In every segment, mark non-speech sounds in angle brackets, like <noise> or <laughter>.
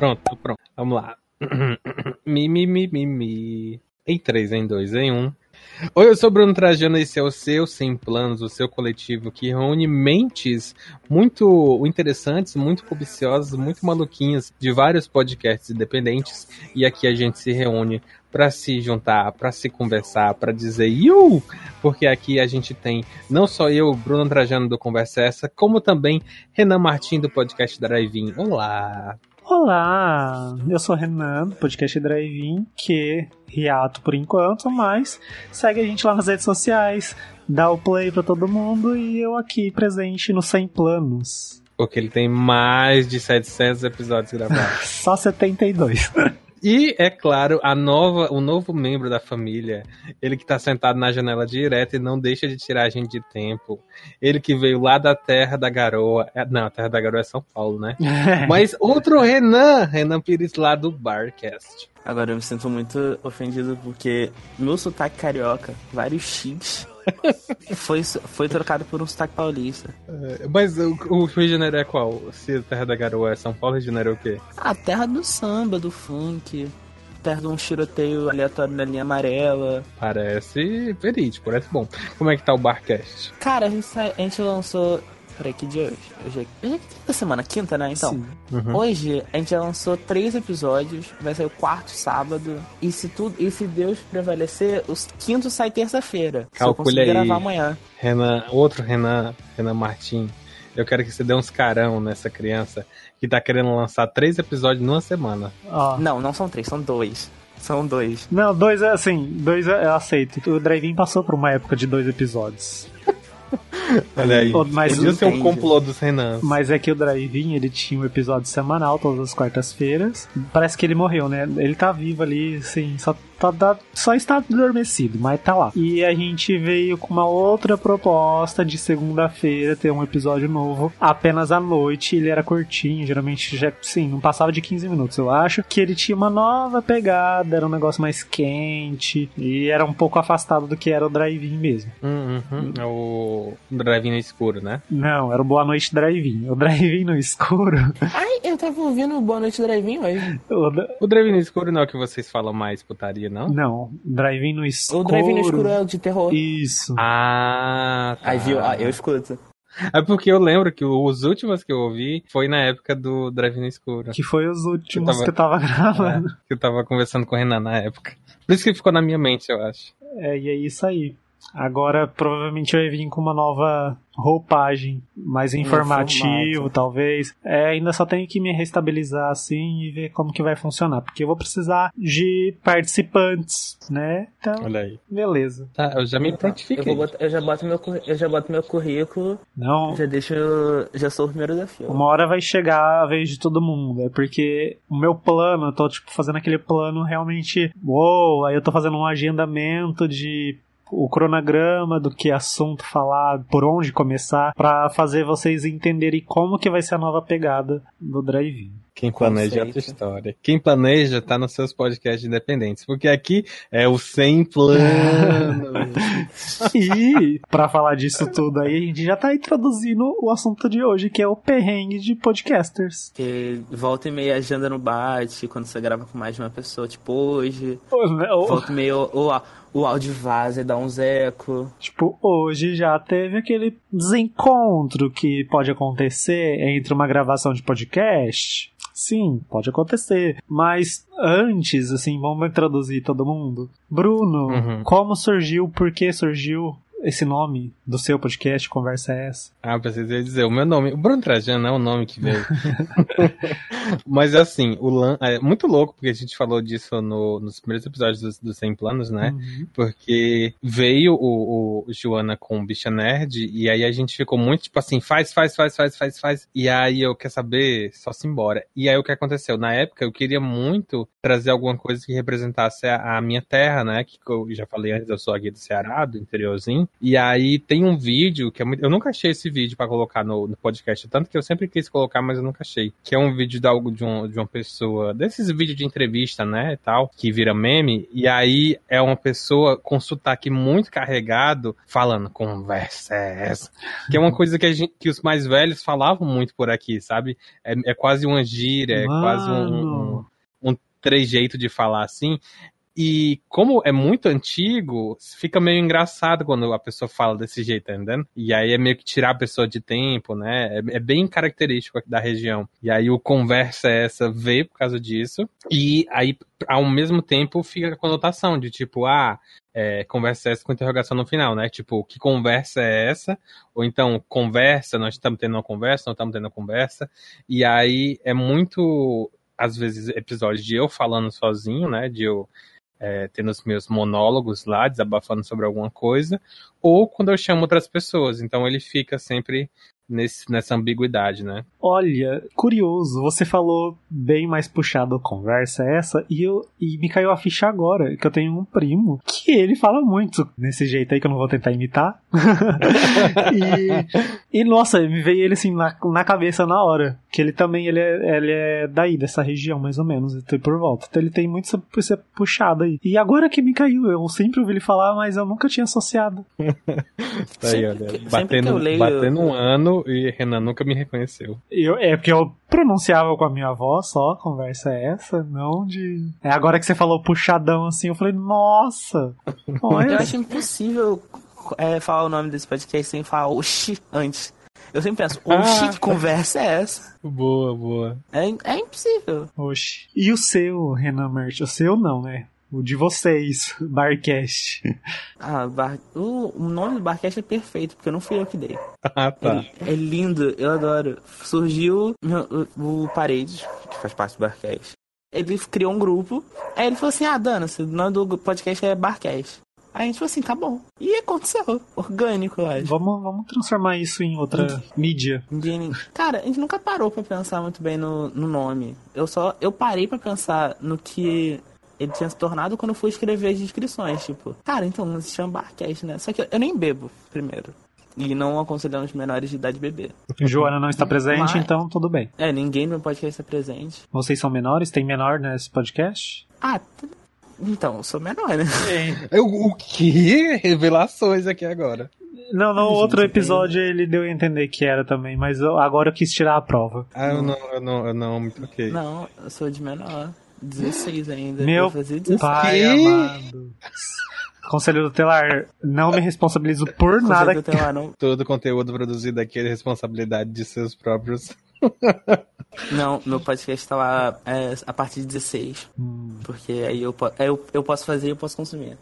Pronto, pronto. Vamos lá. <coughs> mi, mi, mi, mi, mi. Em 3, em 2, em 1. Um. Oi, eu sou Bruno Trajano esse é o seu Sem Planos, o seu coletivo que reúne mentes muito interessantes, muito cobiciosas, muito maluquinhas de vários podcasts independentes. E aqui a gente se reúne para se juntar, para se conversar, para dizer you, porque aqui a gente tem não só eu, Bruno Trajano do Conversa Essa, como também Renan Martins do podcast Drive-In. Olá! Olá, eu sou o Renan, podcast Drive-In, que hiato por enquanto, mas segue a gente lá nas redes sociais, dá o play pra todo mundo e eu aqui presente no 100 Planos. Porque ele tem mais de 700 episódios gravados. <laughs> Só 72. E, é claro, a nova, o novo membro da família, ele que tá sentado na janela direta e não deixa de tirar a gente de tempo. Ele que veio lá da terra da garoa. É, não, a terra da garoa é São Paulo, né? <laughs> Mas outro Renan, Renan Pires lá do Barcast. Agora eu me sinto muito ofendido porque meu sotaque carioca, vários X, <laughs> foi, foi trocado por um sotaque paulista. É, mas o, o Rio de Janeiro é qual? Se a Terra da Garoa é São Paulo, Rio de Janeiro é o quê? A terra do samba, do funk. Terra de um tiroteio aleatório na linha amarela. Parece verídico, parece bom. Como é que tá o Barcast? Cara, a gente, a gente lançou Peraí, que dia é hoje? Hoje é, hoje é quinta semana, quinta, né? Então, uhum. hoje a gente já lançou três episódios, vai sair o quarto sábado. E se tudo, e se Deus prevalecer, os quinto sai terça-feira. Calcule aí. gravar amanhã. Renan, outro Renan, Renan Martin. Eu quero que você dê uns carão nessa criança que tá querendo lançar três episódios numa semana. Oh. Não, não são três, são dois. São dois. Não, dois é assim, dois é, eu aceito. O Drive-In passou por uma época de dois episódios. <laughs> Olha aí. Mas Podia ser um complô dos Renan. Mas é que o Drive-In, ele tinha um episódio semanal, todas as quartas-feiras. Parece que ele morreu, né? Ele tá vivo ali, assim, só tá, tá, só está adormecido, mas tá lá. E a gente veio com uma outra proposta de segunda-feira ter um episódio novo apenas à noite. Ele era curtinho, geralmente já, sim, não passava de 15 minutos, eu acho. Que ele tinha uma nova pegada, era um negócio mais quente e era um pouco afastado do que era o drive-in mesmo. Uhum, é o drive-in no escuro, né? Não, era o Boa Noite Drive-in. O drive-in no escuro. Ai, eu tava ouvindo o Boa Noite Drive-in hoje. O, o drive-in no escuro não é o que vocês falam mais putaria não? Não, Drive-In no escuro. O Drive-In no escuro é o de terror. Isso. Ah, tá. Aí viu, ah, eu escuto. É porque eu lembro que os últimos que eu ouvi foi na época do Drive no Escuro. Que foi os últimos que eu tava, que eu tava <laughs> gravando. É, que eu tava conversando com o Renan na época. Por isso que ficou na minha mente, eu acho. É, e é isso aí. Agora provavelmente vai vir com uma nova roupagem, mais informativo, talvez. É, ainda só tenho que me restabilizar assim e ver como que vai funcionar, porque eu vou precisar de participantes, né? Então, Olha aí. beleza. Tá, eu já me prontifiquei. Eu, botar, eu, já boto meu, eu já boto meu currículo. Não. Já deixo, já sou o primeiro da fila. Uma hora vai chegar a vez de todo mundo, é porque o meu plano, eu tô tipo fazendo aquele plano realmente, uou, aí eu tô fazendo um agendamento de o cronograma do que assunto falar, por onde começar, para fazer vocês entenderem como que vai ser a nova pegada do drive-in. Quem planeja é outra história. Quem planeja tá nos seus podcasts independentes, porque aqui é o sem plano. e <laughs> para falar disso tudo aí, a gente já tá introduzindo o assunto de hoje, que é o perrengue de podcasters. Que volta e meia agenda no bate, quando você grava com mais de uma pessoa, tipo hoje. Volta e meia o, o, o áudio vaza e dá uns eco. Tipo, hoje já teve aquele desencontro que pode acontecer entre uma gravação de podcast Sim, pode acontecer. Mas antes, assim, vamos introduzir todo mundo. Bruno, uhum. como surgiu, por que surgiu esse nome do seu podcast, Conversa é essa? Ah, precisei dizer, o meu nome, o Bruno Trajano é o nome que veio. <laughs> Mas assim, o Lan, é muito louco, porque a gente falou disso no, nos primeiros episódios dos do 100 Planos, né? Uhum. Porque veio o, o, Joana com o Bicha Nerd, e aí a gente ficou muito tipo assim, faz, faz, faz, faz, faz, faz. E aí eu quer saber, só se embora. E aí o que aconteceu? Na época eu queria muito trazer alguma coisa que representasse a, a minha terra, né? Que eu já falei antes, eu sou aqui do Ceará, do interiorzinho. E aí tem um vídeo que é muito. Eu nunca achei esse vídeo para colocar no, no, podcast, tanto que eu sempre quis colocar, mas eu nunca achei. Que é um vídeo de algo de, um, de uma pessoa, desses vídeos de entrevista, né, e tal, que vira meme. E aí é uma pessoa com sotaque muito carregado falando, conversa é essa. Que é uma coisa que, a gente, que os mais velhos falavam muito por aqui, sabe? É, é quase uma gíria, é Mano. quase um, um, um trejeito de falar assim. E como é muito antigo, fica meio engraçado quando a pessoa fala desse jeito, tá entendendo? E aí é meio que tirar a pessoa de tempo, né? É, é bem característico aqui da região. E aí o conversa é essa veio por causa disso. E aí, ao mesmo tempo, fica a conotação de tipo, ah, é, conversa é essa com interrogação no final, né? Tipo, que conversa é essa? Ou então, conversa, nós estamos tendo uma conversa, não estamos tendo uma conversa. E aí é muito, às vezes, episódios de eu falando sozinho, né? De eu é, tendo os meus monólogos lá, desabafando sobre alguma coisa, ou quando eu chamo outras pessoas. Então ele fica sempre nesse, nessa ambiguidade, né? Olha, curioso, você falou bem mais puxado a conversa essa, e, eu, e me caiu a ficha agora, que eu tenho um primo, que ele fala muito nesse jeito aí, que eu não vou tentar imitar. <laughs> e, e, nossa, me veio ele assim na, na cabeça na hora, que ele também, ele é, ele é daí, dessa região, mais ou menos, ele por volta. Então ele tem muito essa, puxado aí. E agora que me caiu, eu sempre ouvi ele falar, mas eu nunca tinha associado. <laughs> tá aí, olha, batendo, leio... batendo um ano e Renan nunca me reconheceu. Eu, é porque eu pronunciava com a minha avó só, conversa é essa, não de. É agora que você falou puxadão assim, eu falei, nossa! <laughs> Olha. Eu acho impossível é, falar o nome desse podcast sem falar oxi antes. Eu sempre penso, oxi, ah. que conversa é essa? Boa, boa. É, é impossível. Oxi. E o seu, Renan Mert? O seu não, né? O de vocês, <laughs> Barcast. Ah, bar... o, nome do Barcast é perfeito, porque não fui eu que dei. Ah, tá. É, é lindo, eu adoro. Surgiu o, o Paredes, que faz parte do Barcast. Ele criou um grupo, aí ele falou assim: Ah, Dana, o nome do podcast é Barcast. Aí a gente falou assim, tá bom. E aconteceu. Orgânico, eu acho. Vamos, vamos transformar isso em outra mídia. Cara, a gente nunca parou para pensar muito bem no, no nome. Eu só. Eu parei para pensar no que ele tinha se tornado quando eu fui escrever as descrições. Tipo, cara, então se chama Barcast, né? Só que eu nem bebo, primeiro. E não aconselhamos menores de idade beber. Joana não está presente, Mas, então tudo bem. É, ninguém no podcast está presente. Vocês são menores? Tem menor nesse podcast? Ah, então, eu sou menor, né? <laughs> É. o que? Revelações aqui agora. Não, no outro episódio ele deu a entender que era também, mas eu, agora eu quis tirar a prova. Ah, eu não, eu não, eu não me toquei. Não, eu sou de menor. 16 ainda. Meu pai amado. Conselho Tutelar, não me responsabilizo por Conselho nada. Tutelar, não... Todo conteúdo produzido aqui é responsabilidade de seus próprios. <laughs> não, meu podcast tá lá é, a partir de 16. Hum. Porque aí eu, eu, eu posso fazer e eu posso consumir.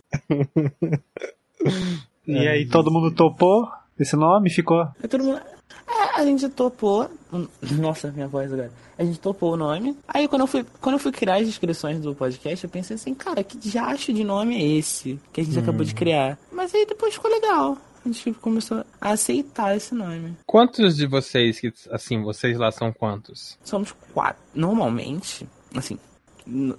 e aí todo mundo topou esse nome? Ficou? É, todo mundo... É, a gente topou. <coughs> Nossa, minha voz agora. A gente topou o nome. Aí quando eu fui, quando eu fui criar as inscrições do podcast, eu pensei assim, cara, que diacho de nome é esse que a gente hum. acabou de criar? Mas aí depois ficou legal. A gente começou a aceitar esse nome. Quantos de vocês, que assim, vocês lá são quantos? Somos quatro. Normalmente, assim,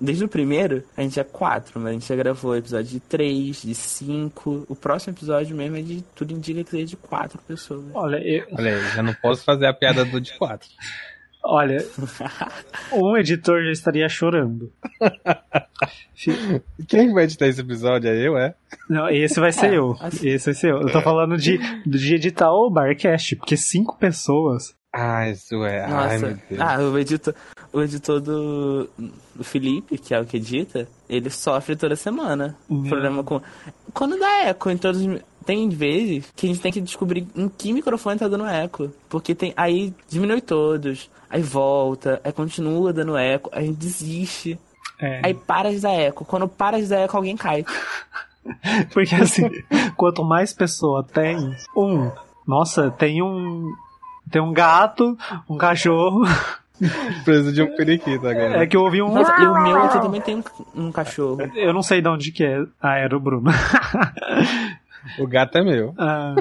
desde o primeiro, a gente é quatro, mas a gente já gravou episódio de três, de cinco. O próximo episódio mesmo é de tudo indica que seja de quatro pessoas. Olha, eu. Olha aí, já não posso fazer a piada do de quatro. Olha, <laughs> um editor já estaria chorando. Quem vai editar esse episódio? É eu, é? Não, esse vai ser é, eu. Assim... Esse vai ser eu. Eu tô falando de, de editar o Barcast, porque cinco pessoas. Ah, isso é. Nossa. Ai, meu Deus. Ah, o editor, o editor do, do Felipe, que é o que edita, ele sofre toda semana. Uhum. Problema com. Quando dá eco em todos. Tem vezes que a gente tem que descobrir em que microfone tá dando eco. Porque tem. Aí diminui todos, aí volta, aí continua dando eco, aí a gente desiste. É. Aí para de dar eco. Quando para de dar eco, alguém cai. <laughs> Porque assim, quanto mais pessoa tem, um. Nossa, tem um. Tem um gato, um cachorro. <laughs> Preso de um periquito agora. É que eu ouvi um. Nossa, e o meu aqui também tem um, um, cachorro. Eu não sei de onde que é. Ah, era o Bruno. o gato é meu. Ah.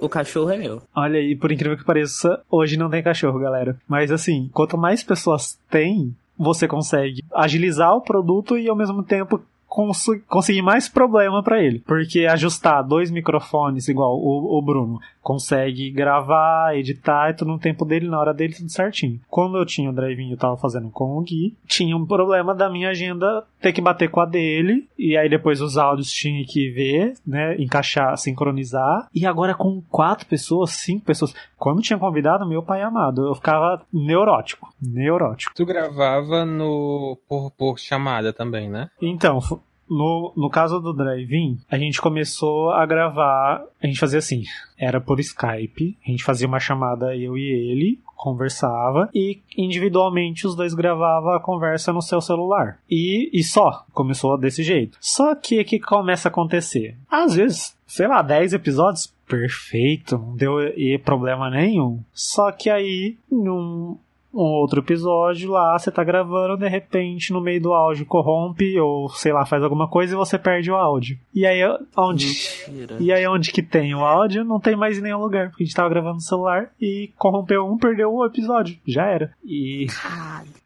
O cachorro é meu. Olha aí, por incrível que pareça, hoje não tem cachorro, galera. Mas assim, quanto mais pessoas tem, você consegue agilizar o produto e ao mesmo tempo cons consegui mais problema para ele. Porque ajustar dois microfones, igual o, o Bruno, consegue gravar, editar e tudo no tempo dele, na hora dele, tudo certinho. Quando eu tinha o drive eu tava fazendo com o Gui, tinha um problema da minha agenda ter que bater com a dele, e aí depois os áudios tinha que ver, né, encaixar, sincronizar. E agora com quatro pessoas, cinco pessoas, quando tinha convidado meu pai amado, eu ficava neurótico, neurótico. Tu gravava no por, por chamada também, né? Então, no, no caso do Drive-In, a gente começou a gravar. A gente fazia assim: era por Skype, a gente fazia uma chamada eu e ele, conversava, e individualmente os dois gravavam a conversa no seu celular. E, e só, começou desse jeito. Só que o que começa a acontecer? Às vezes, sei lá, 10 episódios, perfeito, não deu problema nenhum. Só que aí, num, um outro episódio lá, você tá gravando, de repente, no meio do áudio corrompe, ou sei lá, faz alguma coisa e você perde o áudio. E aí onde. Mentira. E aí onde que tem o áudio, não tem mais em nenhum lugar. Porque a gente tava gravando no celular e corrompeu um, perdeu o episódio. Já era. E.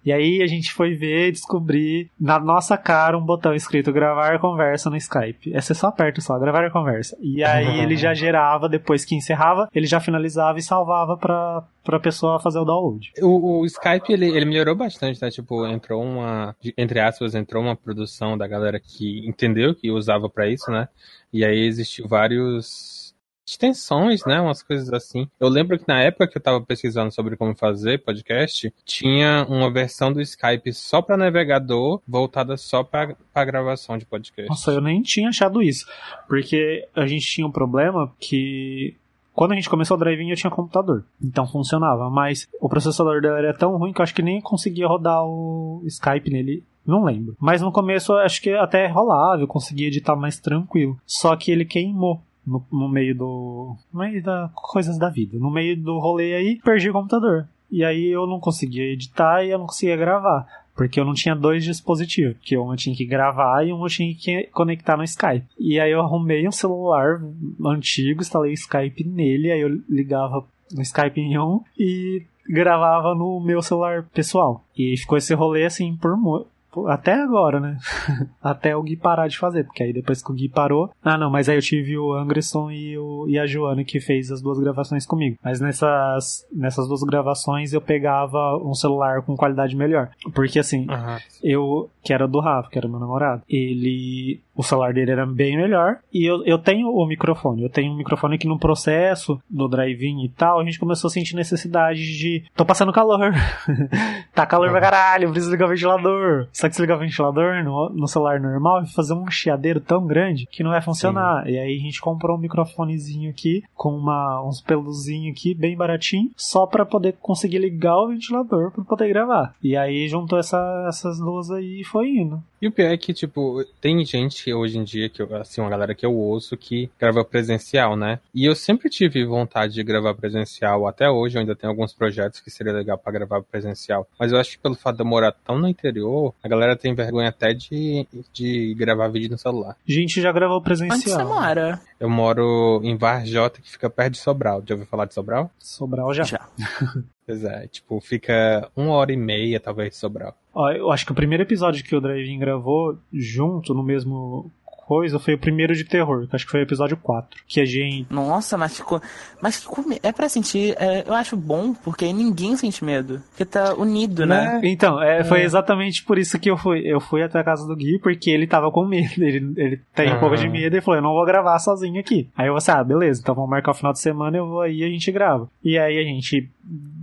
E aí a gente foi ver e descobrir na nossa cara um botão escrito gravar conversa no Skype. É você só aperta só, gravar conversa. E aí ele já <laughs> gerava, depois que encerrava, ele já finalizava e salvava pra, pra pessoa fazer o download. O, o Skype, ele, ele melhorou bastante, né? Tipo, entrou uma, entre aspas, entrou uma produção da galera que entendeu que usava para isso, né? E aí existiu vários extensões, né? Umas coisas assim. Eu lembro que na época que eu tava pesquisando sobre como fazer podcast, tinha uma versão do Skype só para navegador, voltada só para gravação de podcast. Nossa, eu nem tinha achado isso. Porque a gente tinha um problema que quando a gente começou o drive eu tinha computador. Então funcionava. Mas o processador dele era tão ruim que eu acho que nem conseguia rodar o Skype nele. Não lembro. Mas no começo acho que até rolava, eu conseguia editar mais tranquilo. Só que ele queimou no, no meio do. No meio das coisas da vida. No meio do rolê aí, perdi o computador. E aí eu não conseguia editar e eu não conseguia gravar. Porque eu não tinha dois dispositivos. Que um eu tinha que gravar e um eu tinha que conectar no Skype. E aí eu arrumei um celular antigo, instalei o Skype nele, aí eu ligava no Skype em um e gravava no meu celular pessoal. E ficou esse rolê assim por, até agora, né? <laughs> Até o Gui parar de fazer, porque aí depois que o Gui parou. Ah, não, mas aí eu tive o Anderson e, o, e a Joana que fez as duas gravações comigo. Mas nessas, nessas duas gravações eu pegava um celular com qualidade melhor. Porque assim, uhum. eu, que era do Rafa, que era meu namorado, ele o celular dele era bem melhor. E eu, eu tenho o microfone. Eu tenho um microfone que no processo do drive-in e tal, a gente começou a sentir necessidade de. Tô passando calor. <laughs> tá calor pra caralho, preciso ligar o ventilador. Só que se ligar o ventilador no, no celular normal, vai fazer um chiadeiro tão grande que não vai funcionar. Sim. E aí a gente comprou um microfonezinho aqui, com uma, uns peluzinhos aqui, bem baratinho, só para poder conseguir ligar o ventilador para poder gravar. E aí juntou essa, essas duas aí e foi indo. E o pior é que, tipo, tem gente hoje em dia, que eu, assim, uma galera que eu ouço que grava presencial, né? E eu sempre tive vontade de gravar presencial. Até hoje eu ainda tenho alguns projetos que seria legal para gravar presencial. Mas eu acho que pelo fato de eu morar tão no interior, a galera tem vergonha até de, de gravar vídeo no celular. Gente já gravou presencial. Onde você mora? Eu moro em Varjota, que fica perto de Sobral. Já ouviu falar de Sobral? Sobral já. Já. <laughs> Pois é, tipo, fica uma hora e meia, talvez, de Sobral. Ó, eu acho que o primeiro episódio que o Drive-In gravou junto, no mesmo coisa foi o primeiro de terror, que acho que foi o episódio 4. Que a gente. Nossa, mas ficou. Mas ficou. É pra sentir. É, eu acho bom, porque ninguém sente medo. Porque tá unido, né? né? Então, é, é. foi exatamente por isso que eu fui. Eu fui até a casa do Gui, porque ele tava com medo. Ele, ele tem um pouco de medo e falou: Eu não vou gravar sozinho aqui. Aí eu falei: assim, Ah, beleza, então vamos marcar o final de semana, eu vou aí e a gente grava. E aí a gente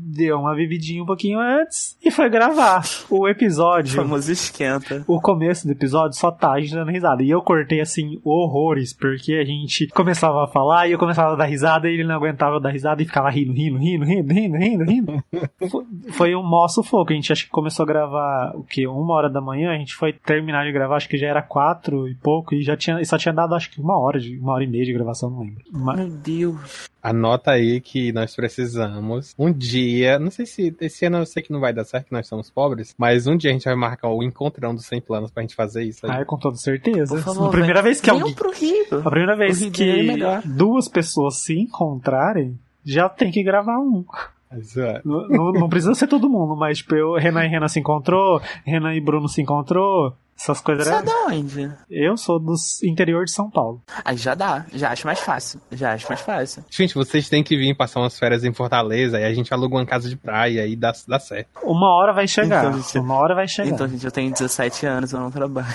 deu uma vividinha um pouquinho antes e foi gravar o episódio. O famoso esquenta. O começo do episódio só tá a gente dando risada. E eu cortei assim horrores, porque a gente começava a falar e eu começava a dar risada e ele não aguentava dar risada e ficava rindo, rindo, rindo, rindo, rindo, rindo, rindo. <laughs> foi um mó sufoco. A gente acho que começou a gravar o que? Uma hora da manhã, a gente foi terminar de gravar, acho que já era quatro e pouco, e já tinha. E só tinha dado acho que uma hora, de, uma hora e meia de gravação, não lembro. Mas... Meu Deus. Anota aí que nós precisamos um dia, não sei se esse ano eu sei que não vai dar certo, que nós somos pobres, mas um dia a gente vai marcar o encontrão dos 100 planos pra gente fazer isso aí. Ah, com toda certeza. Favor, a primeira vez que alguém... pro Rio. A primeira vez que é duas pessoas se encontrarem, já tem que gravar um. É. Não, não, não, precisa ser todo mundo, mas tipo, eu, Renan e Renan se encontrou, Renan e Bruno se encontrou, Essas coisas Você é da onde? Eu sou do interior de São Paulo. Aí já dá, já acho mais fácil. Já acho mais fácil. Gente, vocês têm que vir passar umas férias em Fortaleza, aí a gente aluga uma casa de praia e dá, dá certo. Uma hora vai chegar. Então, gente, Uma hora vai chegar. Então, gente, eu tenho 17 anos, eu não trabalho.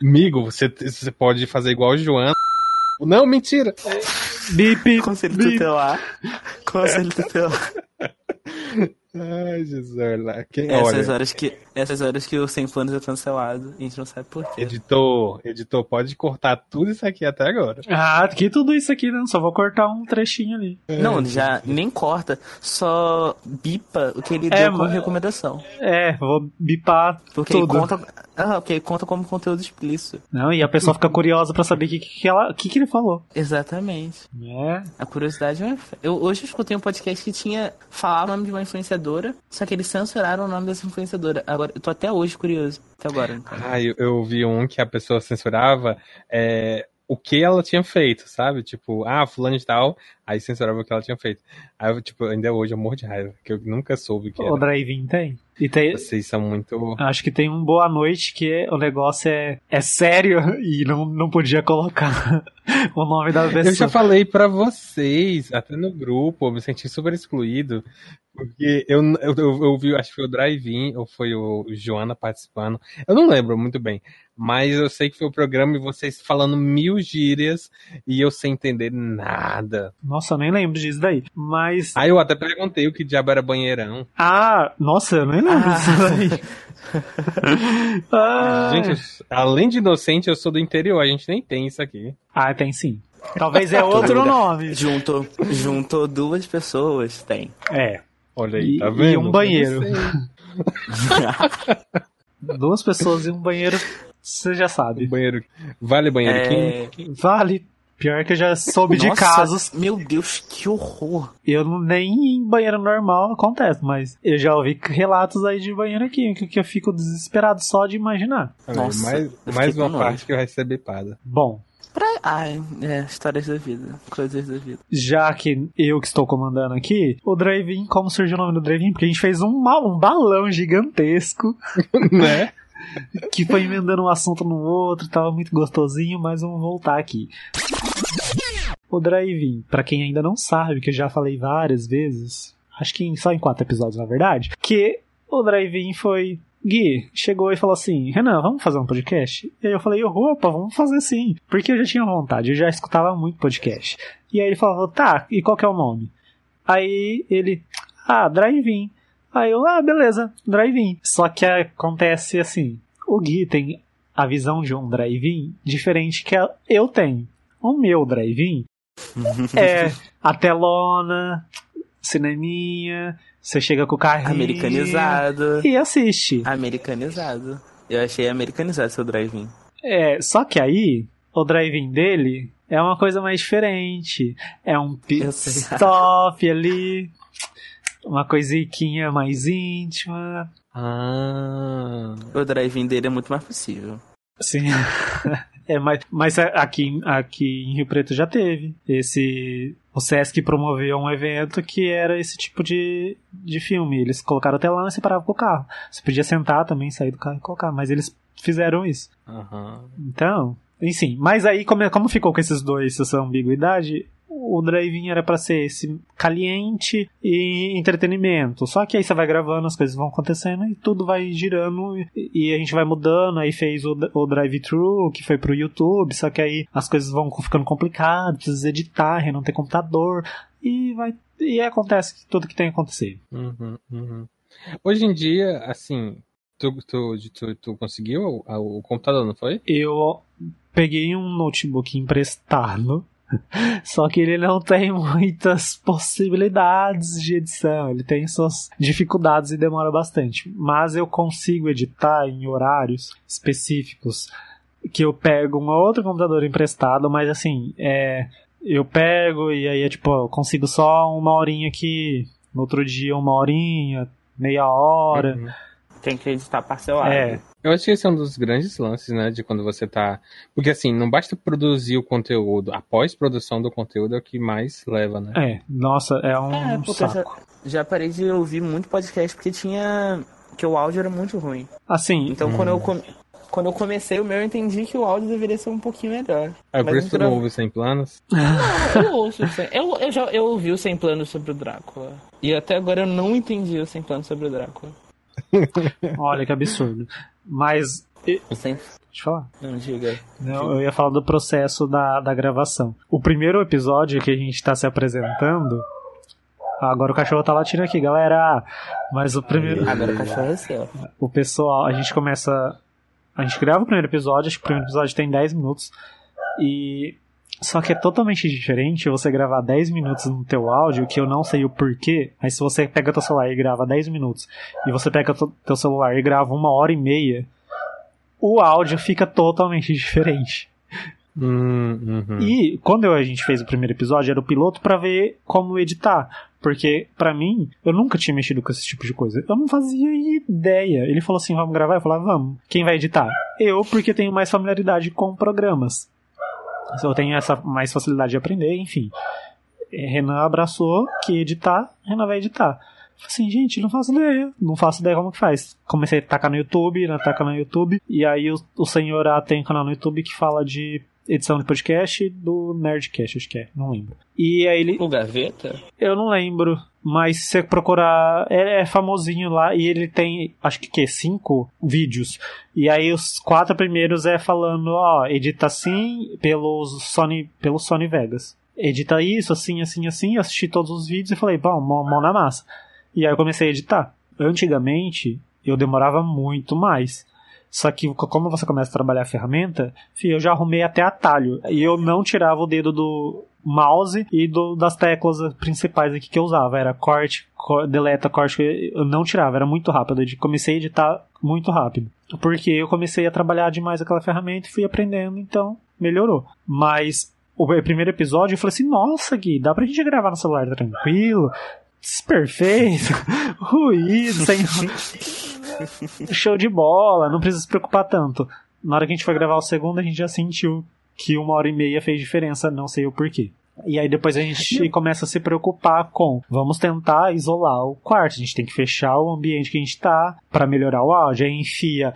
Amigo, você, você pode fazer igual o João. Não, mentira! Bip, <laughs> Conselho bip. tutelar. Conselho tutelar. Ai, Jesus, lá. Quem Essas olha? horas, que, essas horas que o Sem Planos é cancelado, a gente não sabe por quê. Editor, editor, pode cortar tudo isso aqui até agora. Ah, que tudo isso aqui, não. Só vou cortar um trechinho ali. Não, já nem corta, só bipa o que ele É, deu como recomendação. É, vou bipar Porque tudo. ele conta. Ah, porque ele conta como conteúdo explícito. Não, e a pessoa fica curiosa pra saber o que, que, ela, que, que ele falou. Exatamente. É. A curiosidade é. Eu hoje eu escutei um podcast que tinha falado o nome de uma influenciadora, só que eles censuraram o nome dessa influenciadora. Agora, eu tô até hoje curioso. Até agora, então. Ah, eu, eu vi um que a pessoa censurava é, o que ela tinha feito, sabe? Tipo, ah, fulano de tal, aí censurava o que ela tinha feito. Aí, eu, tipo, ainda hoje eu morro de raiva, que eu nunca soube o que O drive-in tem. E tem. Vocês são muito... Acho que tem um Boa Noite que é- o negócio é, é sério <laughs> e não, não podia colocar <laughs> o nome da pessoa. Eu já falei pra vocês, até no grupo, eu me senti super excluído, porque eu, eu, eu, eu vi, acho que foi o Drive-In, ou foi o Joana participando, eu não lembro muito bem, mas eu sei que foi o programa e vocês falando mil gírias e eu sem entender nada. Nossa, eu nem lembro disso daí. Mas. Aí eu até perguntei o que diabo era banheirão. Ah, nossa, eu nem lembro Ah. disso daí. <laughs> ah, Gente, eu- além de inocente, eu sou do interior, a gente nem tem isso aqui. ah, tem sim. Talvez é outro nome. Juntou, juntou duas pessoas, tem. É. Olha aí, E- tá e vendo? um banheiro. <laughs> Duas pessoas em um banheiro, você já sabe. Banheiro. Vale banheiro É... químico? Vale. Pior que eu já soube de Nossa, casos. Meu Deus, que horror. Eu nem em banheiro normal acontece, mas eu já ouvi relatos aí de banheiro químico que eu fico desesperado só de imaginar. Nossa, mais, mais uma parte que eu recebi pada. Bom, Pra... Ai, é, histórias da vida, coisas da vida. já que eu que estou comandando aqui, o drive-in, como surgiu o nome do drive-in? Porque a gente fez um, um balão gigantesco <laughs> né? que foi emendando um assunto no outro, tava muito gostosinho, mas vamos voltar aqui. O drive-in, pra quem ainda não sabe, que eu já falei várias vezes, acho que só em quatro episódios na verdade, que o drive-in foi. Gui chegou e falou assim: Renan, vamos fazer um podcast? E aí eu falei: opa, vamos fazer sim. Porque eu já tinha vontade, eu já escutava muito podcast. E aí ele falou: tá, e qual que é o nome? Aí ele: ah, drive-in. Aí eu: ah, beleza, drive-in. Só que acontece assim: o Gui tem a visão de um drive-in diferente que eu tenho. O meu drive-in <laughs> é a telona, cineminha, você chega com o carrinho Americanizado. e assiste. Americanizado. Eu achei americanizado seu drive-in. É, só que aí, o drive-in dele é uma coisa mais diferente. É um pit Eu sei. stop ali, uma coisiquinha mais íntima. Ah. O drive-in dele é muito mais possível. Sim. <laughs> É, mas, mas aqui, aqui em Rio Preto já teve. Esse. O Sesc promoveu um evento que era esse tipo de, de filme. Eles colocaram a telão e separavam com o carro. Você podia sentar também, sair do carro e colocar, mas eles fizeram isso. Aham. Então, enfim. Mas aí, como, como ficou com esses dois, essa ambiguidade, o drive-in era pra ser esse caliente e entretenimento. Só que aí você vai gravando, as coisas vão acontecendo e tudo vai girando e, e a gente vai mudando. Aí fez o, o drive-thru, que foi pro YouTube, só que aí as coisas vão ficando complicadas, precisa editar, não ter computador e vai. E acontece tudo que tem que acontecer. Uhum, uhum. Hoje em dia, assim, tu, tu, tu, tu conseguiu o, o computador, não foi? Eu peguei um notebook emprestado. <laughs> Só que ele não tem muitas possibilidades de edição, ele tem suas dificuldades e demora bastante. Mas eu consigo editar em horários específicos que eu pego um outro computador emprestado, mas assim, é, eu pego e aí é tipo, eu consigo só uma horinha aqui, no outro dia uma horinha, meia hora. Uhum. Tem que editar parcelado. É, Eu acho que esse é um dos grandes lances, né, de quando você tá... Porque, assim, não basta produzir o conteúdo, a pós-produção do conteúdo é o que mais leva, né? é, nossa, é um É, porque eu já, saco. já parei de ouvir muito podcast porque tinha que o áudio era muito ruim. Assim. Então hum. quando eu quando eu comecei o meu, eu entendi que o áudio deveria ser um pouquinho melhor. É por isso que tu não ouve sem planos? <laughs> Não, eu ouço. Sem... Eu, eu já eu ouvi o sem planos sobre o Drácula. E até agora eu não entendi o sem planos sobre o Drácula. Olha que absurdo. Mas. Deixa eu falar. Não, diga. Não, eu ia falar do processo da, da gravação. O primeiro episódio que a gente tá se apresentando. Agora o cachorro tá latindo aqui, galera. Mas o primeiro. Agora o cachorro é seu. O pessoal, a gente começa a gente grava o primeiro episódio, acho que o primeiro episódio tem 10 minutos. E. Só que é totalmente diferente você gravar 10 minutos no teu áudio, que eu não sei o porquê, mas se você pega teu celular e grava 10 minutos, e você pega teu celular e grava uma hora e meia, o áudio fica totalmente diferente. Hum, uhum. E quando a gente fez o primeiro episódio, era o piloto para ver como editar. Porque, para mim, eu nunca tinha mexido com esse tipo de coisa. Eu não fazia ideia. Ele falou assim: vamos gravar? Eu falava, vamos. Quem vai editar? Eu, porque tenho mais familiaridade com programas. Eu tenho essa mais facilidade de aprender, enfim. Renan abraçou que editar, Renan vai editar. Assim, gente, não faço ideia. Não faço ideia como que faz. Comecei a tacar no YouTube, né, tacar no YouTube. E aí o, o senhor A tem um canal no YouTube que fala de edição de podcast do Nerdcast, acho que é, não lembro. E aí ele. O Gaveta? Eu não lembro. Mas se você procurar, é, é, famosinho lá e ele tem, acho que que cinco vídeos. E aí os quatro primeiros é falando, ó, edita assim pelos Sony, pelo Sony Vegas. Edita isso, assim, assim, assim. Eu assisti todos os vídeos e falei, bom, mão, mão na massa. E aí eu comecei a editar. Antigamente, eu demorava muito mais. Só que como você começa a trabalhar a ferramenta, eu já arrumei até atalho. E eu não tirava o dedo do mouse e do, das teclas principais aqui que eu usava. Era corte, cor, deleta, corte. Eu não tirava, era muito rápido. Eu comecei a editar muito rápido. Porque eu comecei a trabalhar demais aquela ferramenta e fui aprendendo, então melhorou. Mas o primeiro episódio eu falei assim: nossa, Gui, dá pra gente gravar no celular tranquilo, perfeito, <laughs> ruído, sem. <laughs> <laughs> Show de bola, não precisa se preocupar tanto. Na hora que a gente foi gravar o segundo, a gente já sentiu que uma hora e meia fez diferença, não sei o porquê. E aí depois a gente começa a se preocupar com vamos tentar isolar o quarto, a gente tem que fechar o ambiente que a gente tá para melhorar o áudio, aí enfia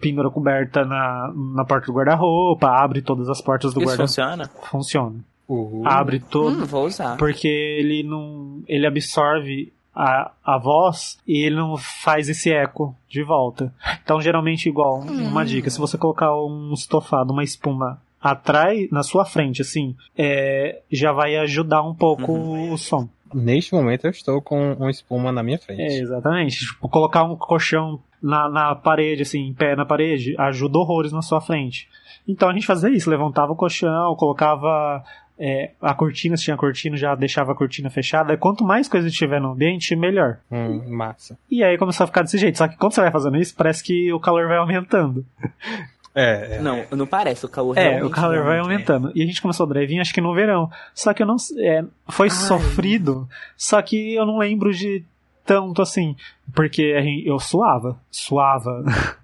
pendura coberta na, na porta do guarda-roupa, abre todas as portas do guarda-roupa. funciona? Funciona. Uhum. Abre todo. Hum, vou usar. Porque ele não. Ele absorve a, a voz e ele não faz esse eco de volta. Então, geralmente, igual, uma hum. dica: se você colocar um estofado, uma espuma atrás, na sua frente, assim, é, já vai ajudar um pouco uhum. o som. Neste momento eu estou com uma espuma na minha frente. É, exatamente. Tipo, colocar um colchão na, na parede, assim, em pé na parede, ajuda horrores na sua frente. Então a gente fazia isso, levantava o colchão, colocava é, a cortina, se tinha cortina, já deixava a cortina fechada. Quanto mais coisa tiver no ambiente, melhor. Hum, massa. E aí começou a ficar desse jeito. Só que quando você vai fazendo isso, parece que o calor vai aumentando. É, <laughs> é. Não, não parece, o calor É, o calor vai aumentando. É. E a gente começou o drive acho que no verão. Só que eu não. É, foi Ai. sofrido. Só que eu não lembro de tanto assim. Porque eu suava. Suava. <laughs>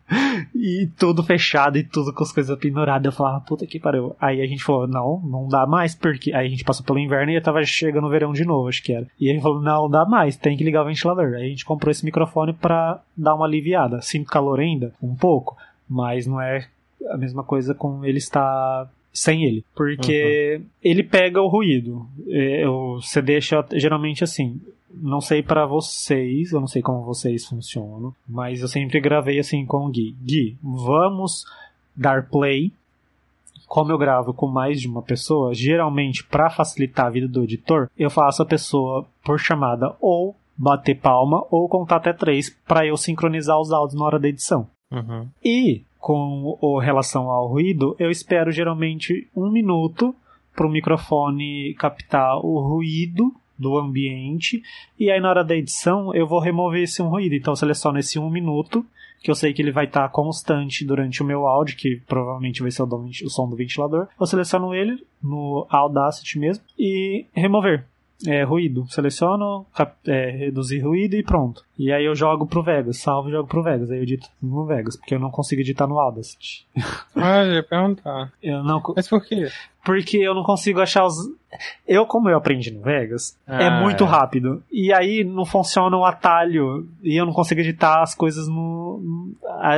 e tudo fechado e tudo com as coisas penduradas. Eu falava, puta que pariu. Aí a gente falou, não, não dá mais, porque. Aí a gente passou pelo inverno e tava chegando o verão de novo, acho que era. E ele falou, não, dá mais, tem que ligar o ventilador. Aí a gente comprou esse microfone pra dar uma aliviada. Sinto calor ainda, um pouco, mas não é a mesma coisa com ele estar sem ele. Porque uhum. ele pega o ruído. É, você deixa geralmente assim não sei para vocês, eu não sei como vocês funcionam, mas eu sempre gravei assim com o Gui. Gui, vamos dar play. Como eu gravo com mais de uma pessoa, geralmente para facilitar a vida do editor, eu faço a pessoa por chamada ou bater palma ou contar até três para eu sincronizar os áudios na hora da edição. Uhum. E com o relação ao ruído, eu espero geralmente um minuto para o microfone captar o ruído do ambiente. E aí na hora da edição eu vou remover esse um ruído. Então eu seleciono esse um minuto, que eu sei que ele vai estar tá constante durante o meu áudio, que provavelmente vai ser o, o som do ventilador. Eu seleciono ele no Audacity mesmo e remover. É, ruído. Seleciono, é, reduzir ruído e pronto. E aí eu jogo pro Vegas, salvo e jogo pro Vegas. Aí eu edito no Vegas, porque eu não consigo editar no Audacity. <laughs> Ah, eu ia perguntar. Eu não... Mas por quê? Porque eu não consigo achar os. Eu, como eu aprendi no Vegas, é ah, é muito é. rápido. E aí não funciona o atalho. E eu não consigo editar as coisas no.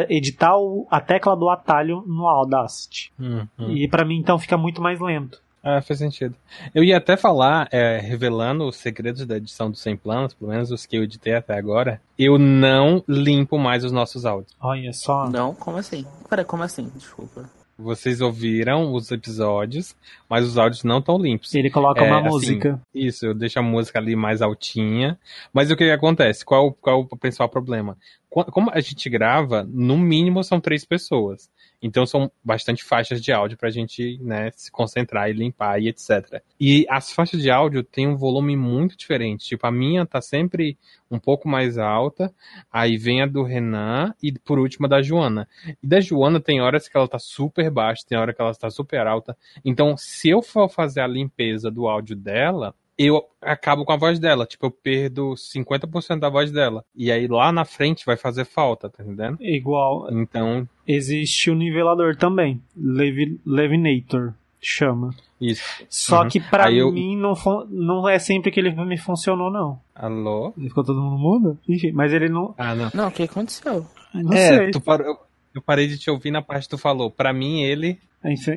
Editar o... a tecla do atalho no Audacity. Hum, hum. E para mim então fica muito mais lento. Ah, faz sentido. Eu ia até falar, é, revelando os segredos da edição do 100 planos, pelo menos os que eu editei até agora, eu não limpo mais os nossos áudios. Olha só. Não, como assim? Pera, como assim? Desculpa. Vocês ouviram os episódios, mas os áudios não estão limpos. Ele coloca é, uma assim, música. Isso, eu deixo a música ali mais altinha. Mas o que acontece? Qual, qual o principal problema? Como a gente grava, no mínimo são três pessoas. Então são bastante faixas de áudio para a gente né, se concentrar e limpar e etc. E as faixas de áudio têm um volume muito diferente. Tipo, a minha tá sempre um pouco mais alta, aí vem a do Renan e por último a da Joana. E da Joana tem horas que ela tá super baixa, tem hora que ela tá super alta. Então, se eu for fazer a limpeza do áudio dela, eu acabo com a voz dela. Tipo, eu perdo 50% da voz dela. E aí lá na frente vai fazer falta, tá entendendo? Igual. Então. Existe o nivelador também. Levi, Levinator chama. Isso. Só uhum. que para mim eu... não, não é sempre que ele me funcionou, não. Alô? Ficou todo mundo mudo? Enfim, mas ele não. Ah, não. Não, o que aconteceu? Não é, sei. Tu parou, eu parei de te ouvir na parte que tu falou. Pra mim, ele.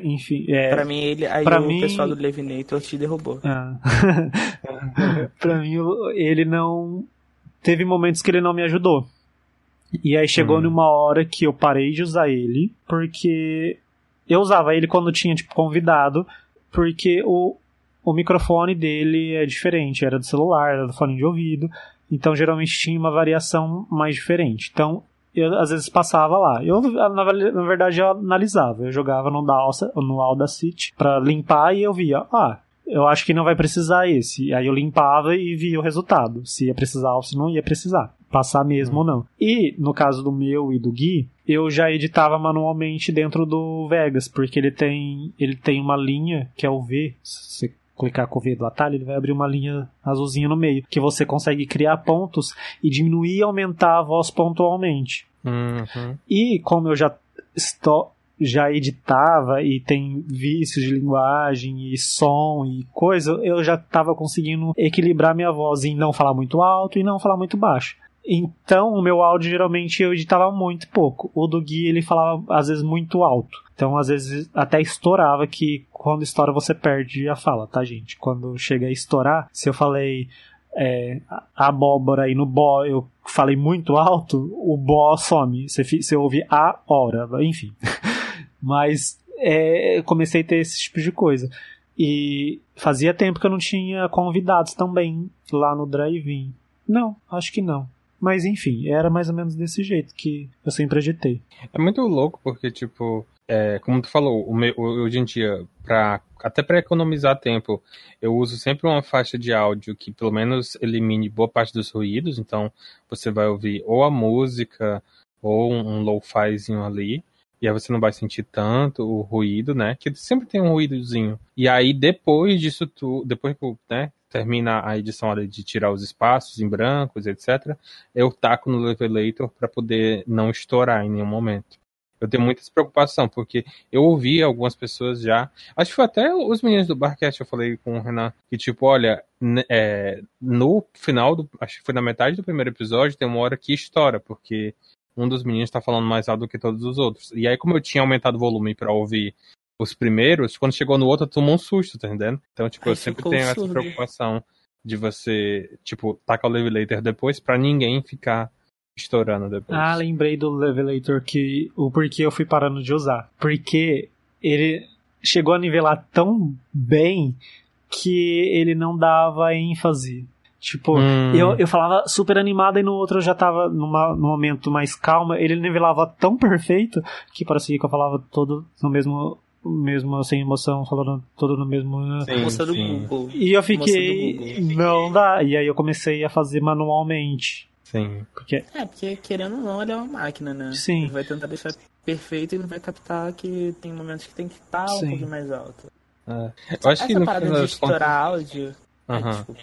Enfim, é... Pra mim, ele. Aí pra o mim... pessoal do Levinator te derrubou. Ah. <laughs> pra mim, ele não. Teve momentos que ele não me ajudou. E aí chegou hum. numa hora que eu parei de usar ele, porque eu usava ele quando tinha, tipo, convidado, porque o, o microfone dele é diferente, era do celular, era do fone de ouvido, então geralmente tinha uma variação mais diferente. Então eu às vezes passava lá. Eu, na, verdade, eu analisava. Eu jogava no, Dalsa, no Audacity pra limpar e eu via, ah, eu acho que não vai precisar esse. Aí eu limpava e via o resultado. Se ia precisar ou se não ia precisar. Passar mesmo ou não. E, no caso do meu e do Gui, eu já editava manualmente dentro do Vegas, porque ele tem, ele tem uma linha que é o V. Você clicar com o V do atalho, ele vai abrir uma linha azulzinha no meio, que você consegue criar pontos e diminuir e aumentar a voz pontualmente. Uhum. E como eu já estou já editava e tem vícios de linguagem e som e coisa, eu já estava conseguindo equilibrar minha voz em não falar muito alto e não falar muito baixo. Então, o meu áudio geralmente eu editava muito pouco. O do Gui ele falava às vezes muito alto. Então, às vezes até estourava que quando estoura você perde a fala, tá, gente? Quando chega a estourar, se eu falei é, abóbora e no bó eu falei muito alto, o bó some. Você, você ouve a hora, enfim. <laughs> Mas é, comecei a ter esse tipo de coisa. E fazia tempo que eu não tinha convidados também lá no drive-in. Não, acho que não. Mas enfim, era mais ou menos desse jeito que eu sempre agitei. É muito louco porque, tipo, é, como tu falou, hoje em dia, pra, até para economizar tempo, eu uso sempre uma faixa de áudio que pelo menos elimine boa parte dos ruídos. Então, você vai ouvir ou a música ou um lo-fizinho ali. E aí você não vai sentir tanto o ruído, né? Que sempre tem um ruídozinho. E aí, depois disso tudo, depois que né, termina a edição ali de tirar os espaços em brancos, etc., eu taco no Levelator para poder não estourar em nenhum momento. Eu tenho muita preocupação, porque eu ouvi algumas pessoas já. Acho que foi até os meninos do Barcast, eu falei com o Renan, que tipo, olha, é, no final, do, acho que foi na metade do primeiro episódio, tem uma hora que estoura, porque um dos meninos está falando mais alto do que todos os outros. E aí, como eu tinha aumentado o volume para ouvir os primeiros, quando chegou no outro, tomou um susto, tá entendendo? Então, tipo, Ai, eu sempre tenho essa preocupação de você, tipo, tacar o Levelator depois para ninguém ficar estourando depois. Ah, lembrei do Levelator que o porquê eu fui parando de usar. Porque ele chegou a nivelar tão bem que ele não dava ênfase. Tipo, hum. eu, eu falava super animado e no outro eu já tava numa, num momento mais calma. Ele nivelava tão perfeito que parecia que eu falava todo no mesmo mesmo sem emoção, falando todo no mesmo. Sim, Moça do Google. E eu fiquei. Não dá. E aí eu comecei a fazer manualmente. Sim. Porque... É, porque querendo ou não, ele é uma máquina, né? Sim. Ele vai tentar deixar perfeito e não vai captar que tem momentos que tem que estar um pouquinho mais alto. É. Eu acho Essa que no parada de estourar áudio Uhum. Desculpa.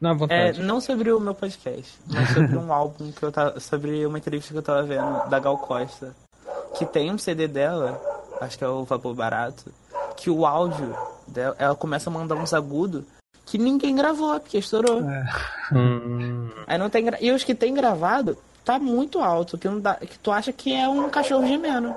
Não, É, não sobre o meu podcast, mas sobre um <laughs> álbum que eu tava. Sobre uma entrevista que eu tava vendo da Gal Costa. Que tem um CD dela, acho que é o Vapor Barato, que o áudio dela, ela começa a mandar uns agudos que ninguém gravou, porque estourou. Hum, Aí não tem gra... E os que tem gravado tá muito alto, que, não dá... que tu acha que é um cachorro gemendo.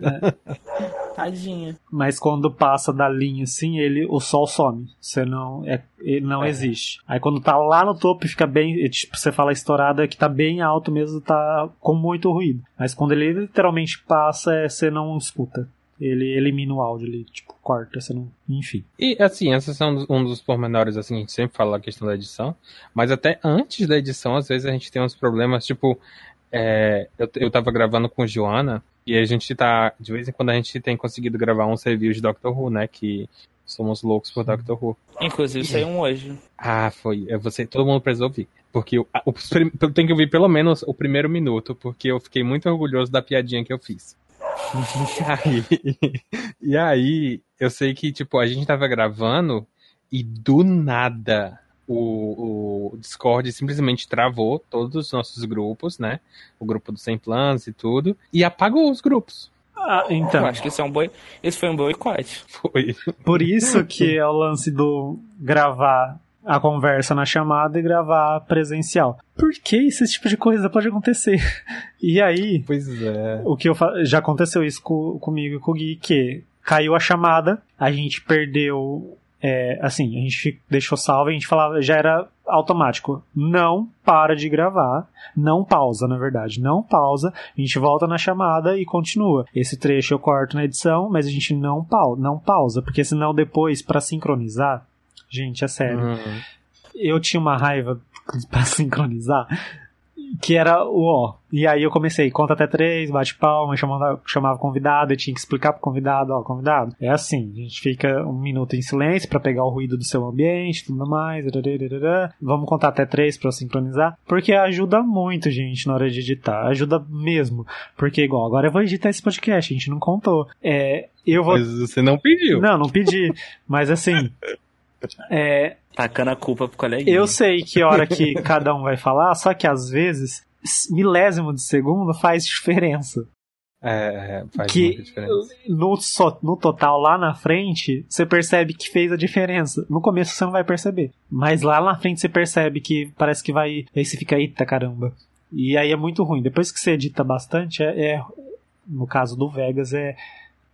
<laughs> Tadinha. Mas quando passa da linha assim, ele, o sol some. Você não, é, ele não É. existe. Aí quando tá lá no topo e fica bem, e, tipo, você fala estourado é que tá bem alto mesmo, tá com muito ruído. Mas quando ele literalmente passa, é, você não escuta. Ele elimina o áudio, ele tipo corta, você não, enfim. E assim, esses são um dos pormenores, assim, a gente sempre fala a questão da edição, mas até antes da edição, às vezes a gente tem uns problemas, tipo, é, eu, eu tava gravando com Joana, e a gente tá, de vez em quando a gente tem conseguido gravar uns reviews de Doctor Who, né, que somos loucos por Doctor Who. Inclusive saiu um hoje. Ah, foi, você, todo mundo precisa ouvir. Porque o, a- o prim- tem que ouvir pelo menos o primeiro minuto, porque eu fiquei muito orgulhoso da piadinha que eu fiz. <laughs> E aí, e aí, eu sei que, tipo, a gente tava gravando e do nada o, o Discord simplesmente travou todos os nossos grupos, né? O grupo do Sem Planos e tudo, e apagou os grupos. Ah, então. Eu acho que esse, é um boi... esse foi um boicote. Foi. Por isso que é o lance do gravar a conversa na chamada e gravar presencial. Por que esse tipo de coisa pode acontecer? E aí, Pois é. o que eu fa... já aconteceu isso co- comigo e com o Gui, que caiu a chamada, a gente perdeu. É, assim, a gente deixou salvo, a gente falava, já era automático. Não para de gravar, não pausa, na verdade, não pausa. A gente volta na chamada e continua. Esse trecho eu corto na edição, mas a gente não, pau não pausa, porque senão depois, pra sincronizar, gente, é sério Hum. eu tinha uma raiva pra sincronizar que era o ó. E aí eu comecei, conta até três, bate palma, chamava, chamava convidado, e tinha que explicar pro convidado, ó, convidado. É assim, a gente fica um minuto em silêncio pra pegar o ruído do seu ambiente, tudo mais. Vamos contar até três pra eu sincronizar, porque ajuda muito, gente, na hora de editar. Ajuda mesmo. Porque, igual, agora eu vou editar esse podcast, a gente não contou. É, eu vou. Mas você não pediu. Não, não pedi. Mas assim. É, Tacando a culpa pro coleguinha. eu sei que hora que <laughs> cada um vai falar, só que às vezes milésimo de segundo faz diferença. É, é, faz que muita diferença. no, so- no total lá na frente, você percebe que fez a diferença. No começo você não vai perceber. Mas lá na frente você percebe que parece que vai. Aí você fica, eita caramba. E aí é muito ruim. Depois que você edita bastante, é. é- no caso do Vegas, é.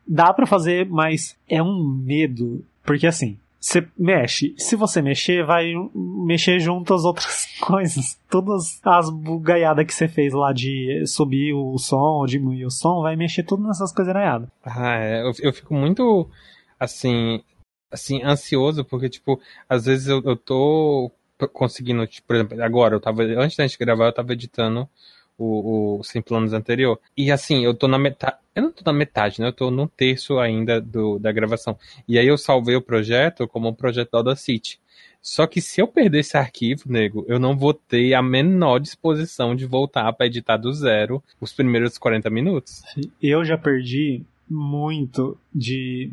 Dá pra fazer, mas é um medo. Porque assim, você mexe. Se você mexer, vai mexer junto as outras <laughs> coisas. Todas as bugaiadas que você fez lá de subir o som, diminuir o som, vai mexer tudo nessas coisas erradas. Ah, é, eu, eu fico muito, assim, assim, ansioso, porque, tipo, às vezes eu, eu tô conseguindo, tipo, por exemplo, agora, eu tava, antes da gente gravar, eu tava editando o, o Planos anterior. E, assim, eu tô na metade, eu não tô na metade, né, eu tô num terço ainda do, da gravação. E aí eu salvei o projeto como um projeto da Audacity. Só que se eu perder esse arquivo, nego, eu não vou ter a menor disposição de voltar pra editar do zero os primeiros 40 minutos. Eu já perdi muito de.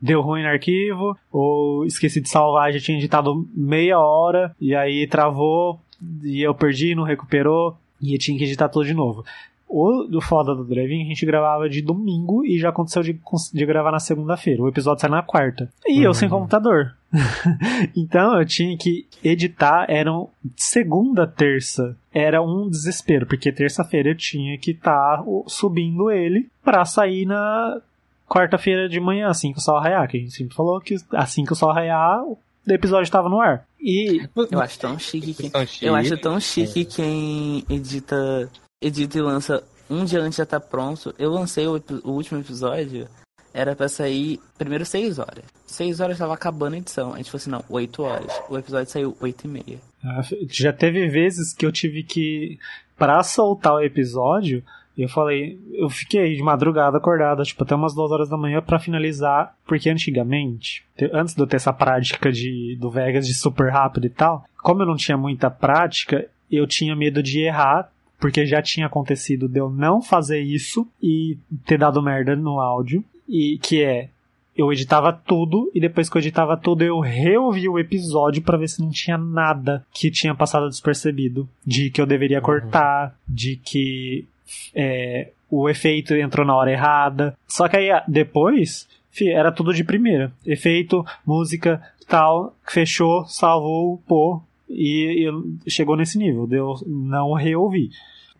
Deu ruim no arquivo, ou esqueci de salvar, já tinha editado meia hora, e aí travou, e eu perdi, não recuperou, e eu tinha que editar tudo de novo. O do foda do Drevin a gente gravava de domingo e já aconteceu de, de gravar na segunda-feira. O episódio sai na quarta. E eu Uhum. sem computador. <laughs> então eu tinha que editar, eram segunda, terça. Era um desespero, porque terça-feira eu tinha que estar subindo ele pra sair na quarta-feira de manhã, assim que o sol raiar. Que a gente sempre falou que assim que o sol raiar, o episódio estava no ar. E Eu acho tão chique quem. Tão chique. Eu acho tão chique quem edita. Edita e lança um dia antes já tá pronto. Eu lancei o, o último episódio. Era pra sair primeiro 6 horas. 6 horas tava acabando a edição. A gente falou assim, não, 8 horas. O episódio saiu 8 e meia. Ah, Já teve vezes que eu tive que, pra soltar o episódio, eu falei, eu fiquei de madrugada acordado, tipo, até umas duas horas da manhã pra finalizar, porque antigamente, te- antes de eu ter essa prática de, do Vegas de super rápido e tal, como eu não tinha muita prática, eu tinha medo de errar, porque já tinha acontecido de eu não fazer isso e ter dado merda no áudio, e que é, eu editava tudo e depois que eu editava tudo eu reouvi o episódio para ver se não tinha nada que tinha passado despercebido, de que eu deveria uhum. cortar, de que é, o efeito entrou na hora errada. Só que aí depois era tudo de primeira. Efeito, música, tal, fechou, salvou, pô, e, e chegou nesse nível. Deu não reouvi.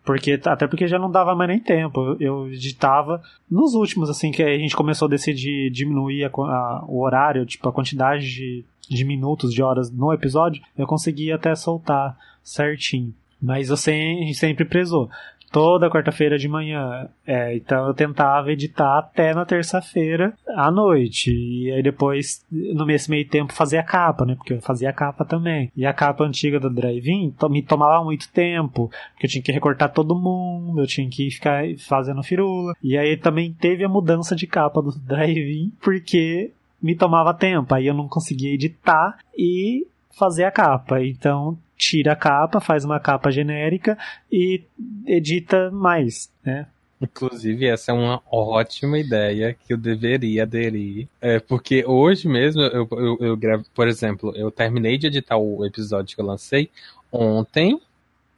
Porque, até porque já não dava mais nem tempo. Eu editava nos últimos, assim, que a gente começou a decidir diminuir a, a, o horário, tipo, a quantidade de, de minutos, de horas no episódio, eu conseguia até soltar certinho. Mas eu sempre, sempre prezou toda quarta-feira de manhã. É, então eu tentava editar até na terça-feira à noite. E aí depois, no mesmo meio tempo, fazia a capa, né? Porque eu fazia a capa também. E a capa antiga do Drive-In me tomava muito tempo, porque eu tinha que recortar todo mundo, eu tinha que ficar fazendo firula. E aí também teve a mudança de capa do <laughs> Drive-In, porque me tomava tempo. Aí eu não conseguia editar e fazer a capa. Então tira a capa, faz uma capa genérica e edita mais, né? Inclusive, essa é uma ótima ideia que eu deveria aderir. É, porque hoje mesmo eu, eu, eu gravo, por exemplo, eu terminei de editar o episódio que eu lancei ontem,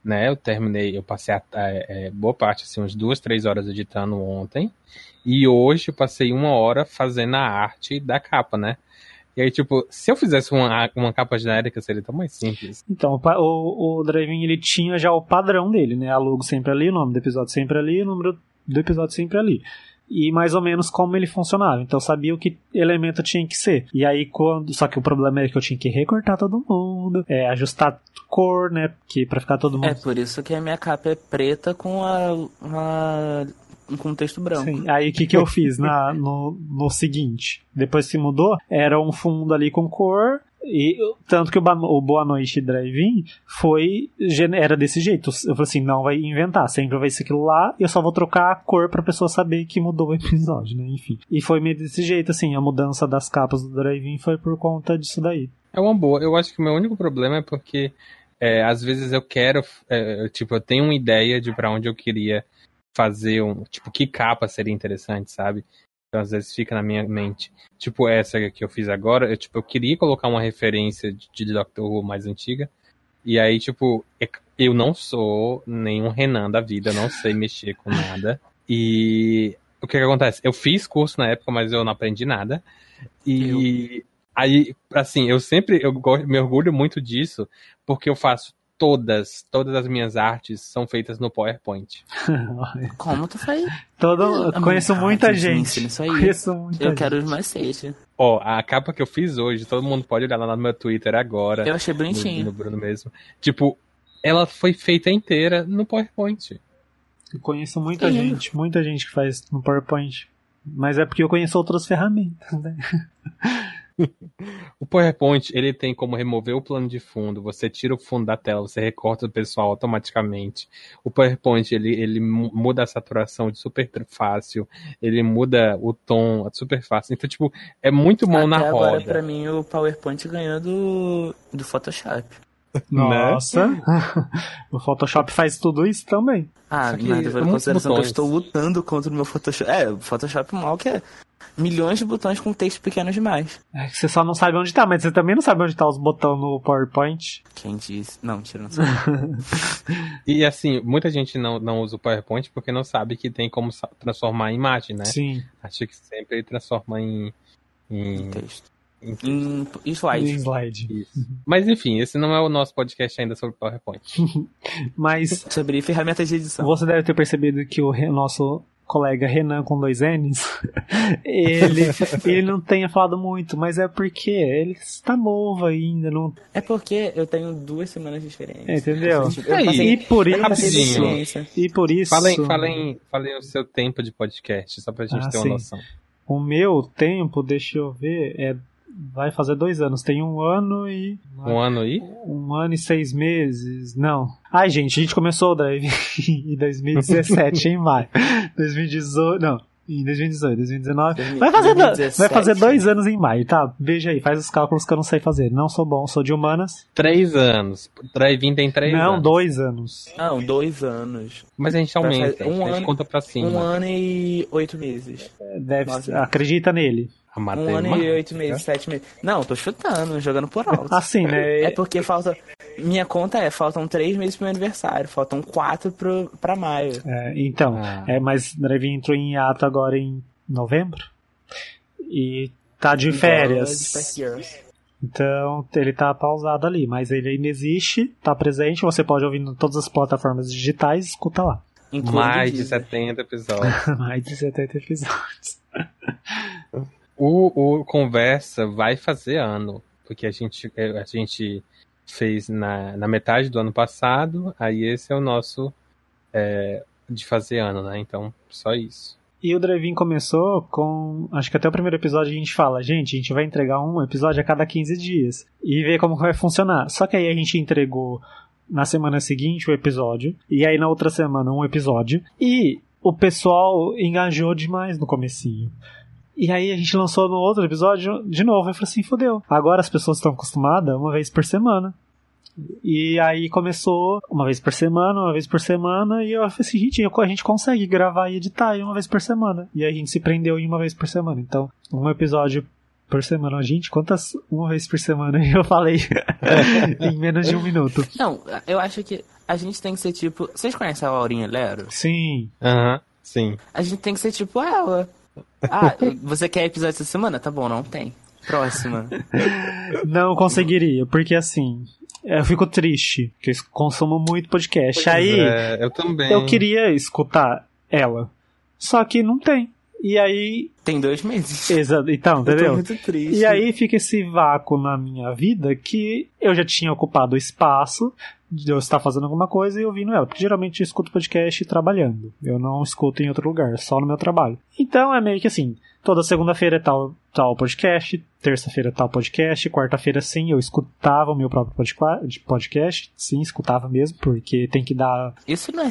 né? Eu terminei, eu passei a, é, boa parte, assim, umas duas, três horas editando ontem. E hoje eu passei uma hora fazendo a arte da capa, né? E aí, tipo, se eu fizesse uma, uma capa genérica, seria tão mais simples. Então, o, o Driving, ele tinha já o padrão dele, né? A logo sempre ali, o nome do episódio sempre ali, o número do episódio sempre ali. E mais ou menos como ele funcionava. Então, eu sabia o que elemento tinha que ser. E aí, quando. Só que o problema é que eu tinha que recortar todo mundo, é, ajustar cor, né? Que pra ficar todo mundo. É por isso que a minha capa é preta com a, a com texto branco. Sim, aí o que, que eu fiz na, no, no seguinte? Depois que mudou, era um fundo ali com cor, e tanto que o, o Boa Noite Drive-In foi. Era desse jeito. Eu falei assim: não vai inventar, sempre vai ser aquilo lá, e eu só vou trocar a cor pra pessoa saber que mudou o episódio, né? Enfim. E foi meio desse jeito, assim, a mudança das capas do Drive-In foi por conta disso daí. É uma boa. Eu acho que o meu único problema é porque é, às vezes eu quero. É, tipo, eu tenho uma ideia de para onde eu queria fazer um. Tipo, que capa seria interessante, sabe? Então, às vezes fica na minha mente. Tipo, essa que eu fiz agora, eu, tipo, eu queria colocar uma referência de, de Doctor Who mais antiga. E aí, tipo, eu não sou nenhum Renan da vida, não sei mexer com nada. E o que, que acontece? Eu fiz curso na época, mas eu não aprendi nada. E eu... aí, assim, eu sempre eu me orgulho muito disso, porque eu faço todas, todas as minhas artes são feitas no PowerPoint. <laughs> Como tu faz? Todo, conheço muita gente. Isso aí. <laughs> Conheço muita eu gente. quero os mais seis. Ó, a capa que eu fiz hoje, todo mundo pode olhar lá no meu Twitter agora. Eu achei bonitinho. No, no Bruno mesmo. Tipo, ela foi feita inteira no PowerPoint. Eu conheço muita Sim. gente, muita gente que faz no PowerPoint. Mas é porque eu conheço outras ferramentas, né? <laughs> <laughs> o PowerPoint, ele tem como remover o plano de fundo, você tira o fundo da tela, você recorta o pessoal automaticamente. O PowerPoint, ele, ele muda a saturação de super fácil, ele muda o tom super fácil. Então, tipo, é muito bom Até na roda. agora, pra mim, o PowerPoint ganhou do, do Photoshop. Nossa, né? <laughs> o Photoshop faz tudo isso também. Ah, em consideração que eu estou lutando contra o meu Photoshop. É, o Photoshop mal que é milhões de botões com texto pequeno demais. É que você só não sabe onde tá, mas você também não sabe onde tá os botões no PowerPoint. Quem disse? Não, tira não sabe. <laughs> e assim, muita gente não, não usa o PowerPoint porque não sabe que tem como transformar em imagem, né? Sim. Acho que sempre transforma em, em... em texto. Em, em, em slide. Em slide. Mas enfim, esse não é o nosso podcast ainda sobre PowerPoint. <laughs> Mas. sobre ferramentas de edição. Você deve ter percebido que o nosso colega Renan com dois N's, <laughs> ele, ele não tenha falado muito, mas é porque ele está novo ainda. Não... É porque eu tenho duas semanas de experiência. Entendeu? Eu passei, e por isso. E por isso. Falem, falem, falem o seu tempo de podcast, só pra gente ah, ter uma sim. noção. O meu tempo, deixa eu ver, é vai fazer dois anos. Tem um ano e. Um ano e? Um ano e seis meses. Não. Ai, gente, a gente começou o Drive <laughs> em 2017, em maio. 2018. Não. Em 2018, 2019. Vai fazer, 2017. vai fazer dois anos em maio, tá? Veja aí, faz os cálculos que eu não sei fazer. Não sou bom, sou de humanas. Três anos. Drive-in tem três não, anos. Não, dois anos. Não, dois anos. Mas a gente aumenta, um a gente ano, conta pra cima. Um ano e oito meses. É, deve, Nossa. acredita nele. Um ano e oito meses, sete meses. Não, tô chutando, jogando por alto. Assim, né? É porque falta. Minha conta é, faltam três meses pro meu aniversário, faltam quatro pro, pra maio. É, então, ah. é, mas Drive entrou em ato agora em novembro. E tá de férias. Então ele tá pausado ali, mas ele ainda existe, tá presente, você pode ouvir em todas as plataformas digitais, escuta lá. Mais de 70 episódios. <laughs> Mais de 70 episódios. <laughs> o, o Conversa vai fazer ano, porque a gente, a gente fez na, na metade do ano passado, aí esse é o nosso é, de fazer ano, né? Então, só isso. E o Drevin começou com. Acho que até o primeiro episódio a gente fala, gente, a gente vai entregar um episódio a cada 15 dias. E ver como vai funcionar. Só que aí a gente entregou na semana seguinte o episódio. E aí na outra semana um episódio. E o pessoal engajou demais no comecinho. E aí a gente lançou no outro episódio de novo. Eu falei assim, fodeu. Agora as pessoas estão acostumadas uma vez por semana. E aí começou uma vez por semana, uma vez por semana, e eu falei assim, gente, a gente consegue gravar e editar uma vez por semana. E a gente se prendeu em uma vez por semana. Então, um episódio por semana. Gente, quantas uma vez por semana <laughs> eu falei <laughs> em menos de um minuto? Não, eu acho que a gente tem que ser tipo. Vocês conhecem a Laurinha Lero? Sim. Aham, uhum, sim. A gente tem que ser tipo ela. Ah, você quer episódio essa semana? Tá bom, não tem. Próxima. <laughs> Não conseguiria, porque assim, eu fico triste, porque eu consumo muito podcast. Pois aí, é, eu também. Eu queria escutar ela. Só que não tem. E aí. Tem dois meses. Exato, então, entendeu? Eu tô muito triste. E aí fica esse vácuo na minha vida que eu já tinha ocupado o espaço de eu estar fazendo alguma coisa e ouvindo ela. Porque geralmente eu escuto podcast trabalhando. Eu não escuto em outro lugar, só no meu trabalho. Então é meio que assim, toda segunda-feira é tal, tal podcast, terça-feira é tal podcast, quarta-feira sim, eu escutava o meu próprio podcast, sim, escutava mesmo, porque tem que dar... Isso não é,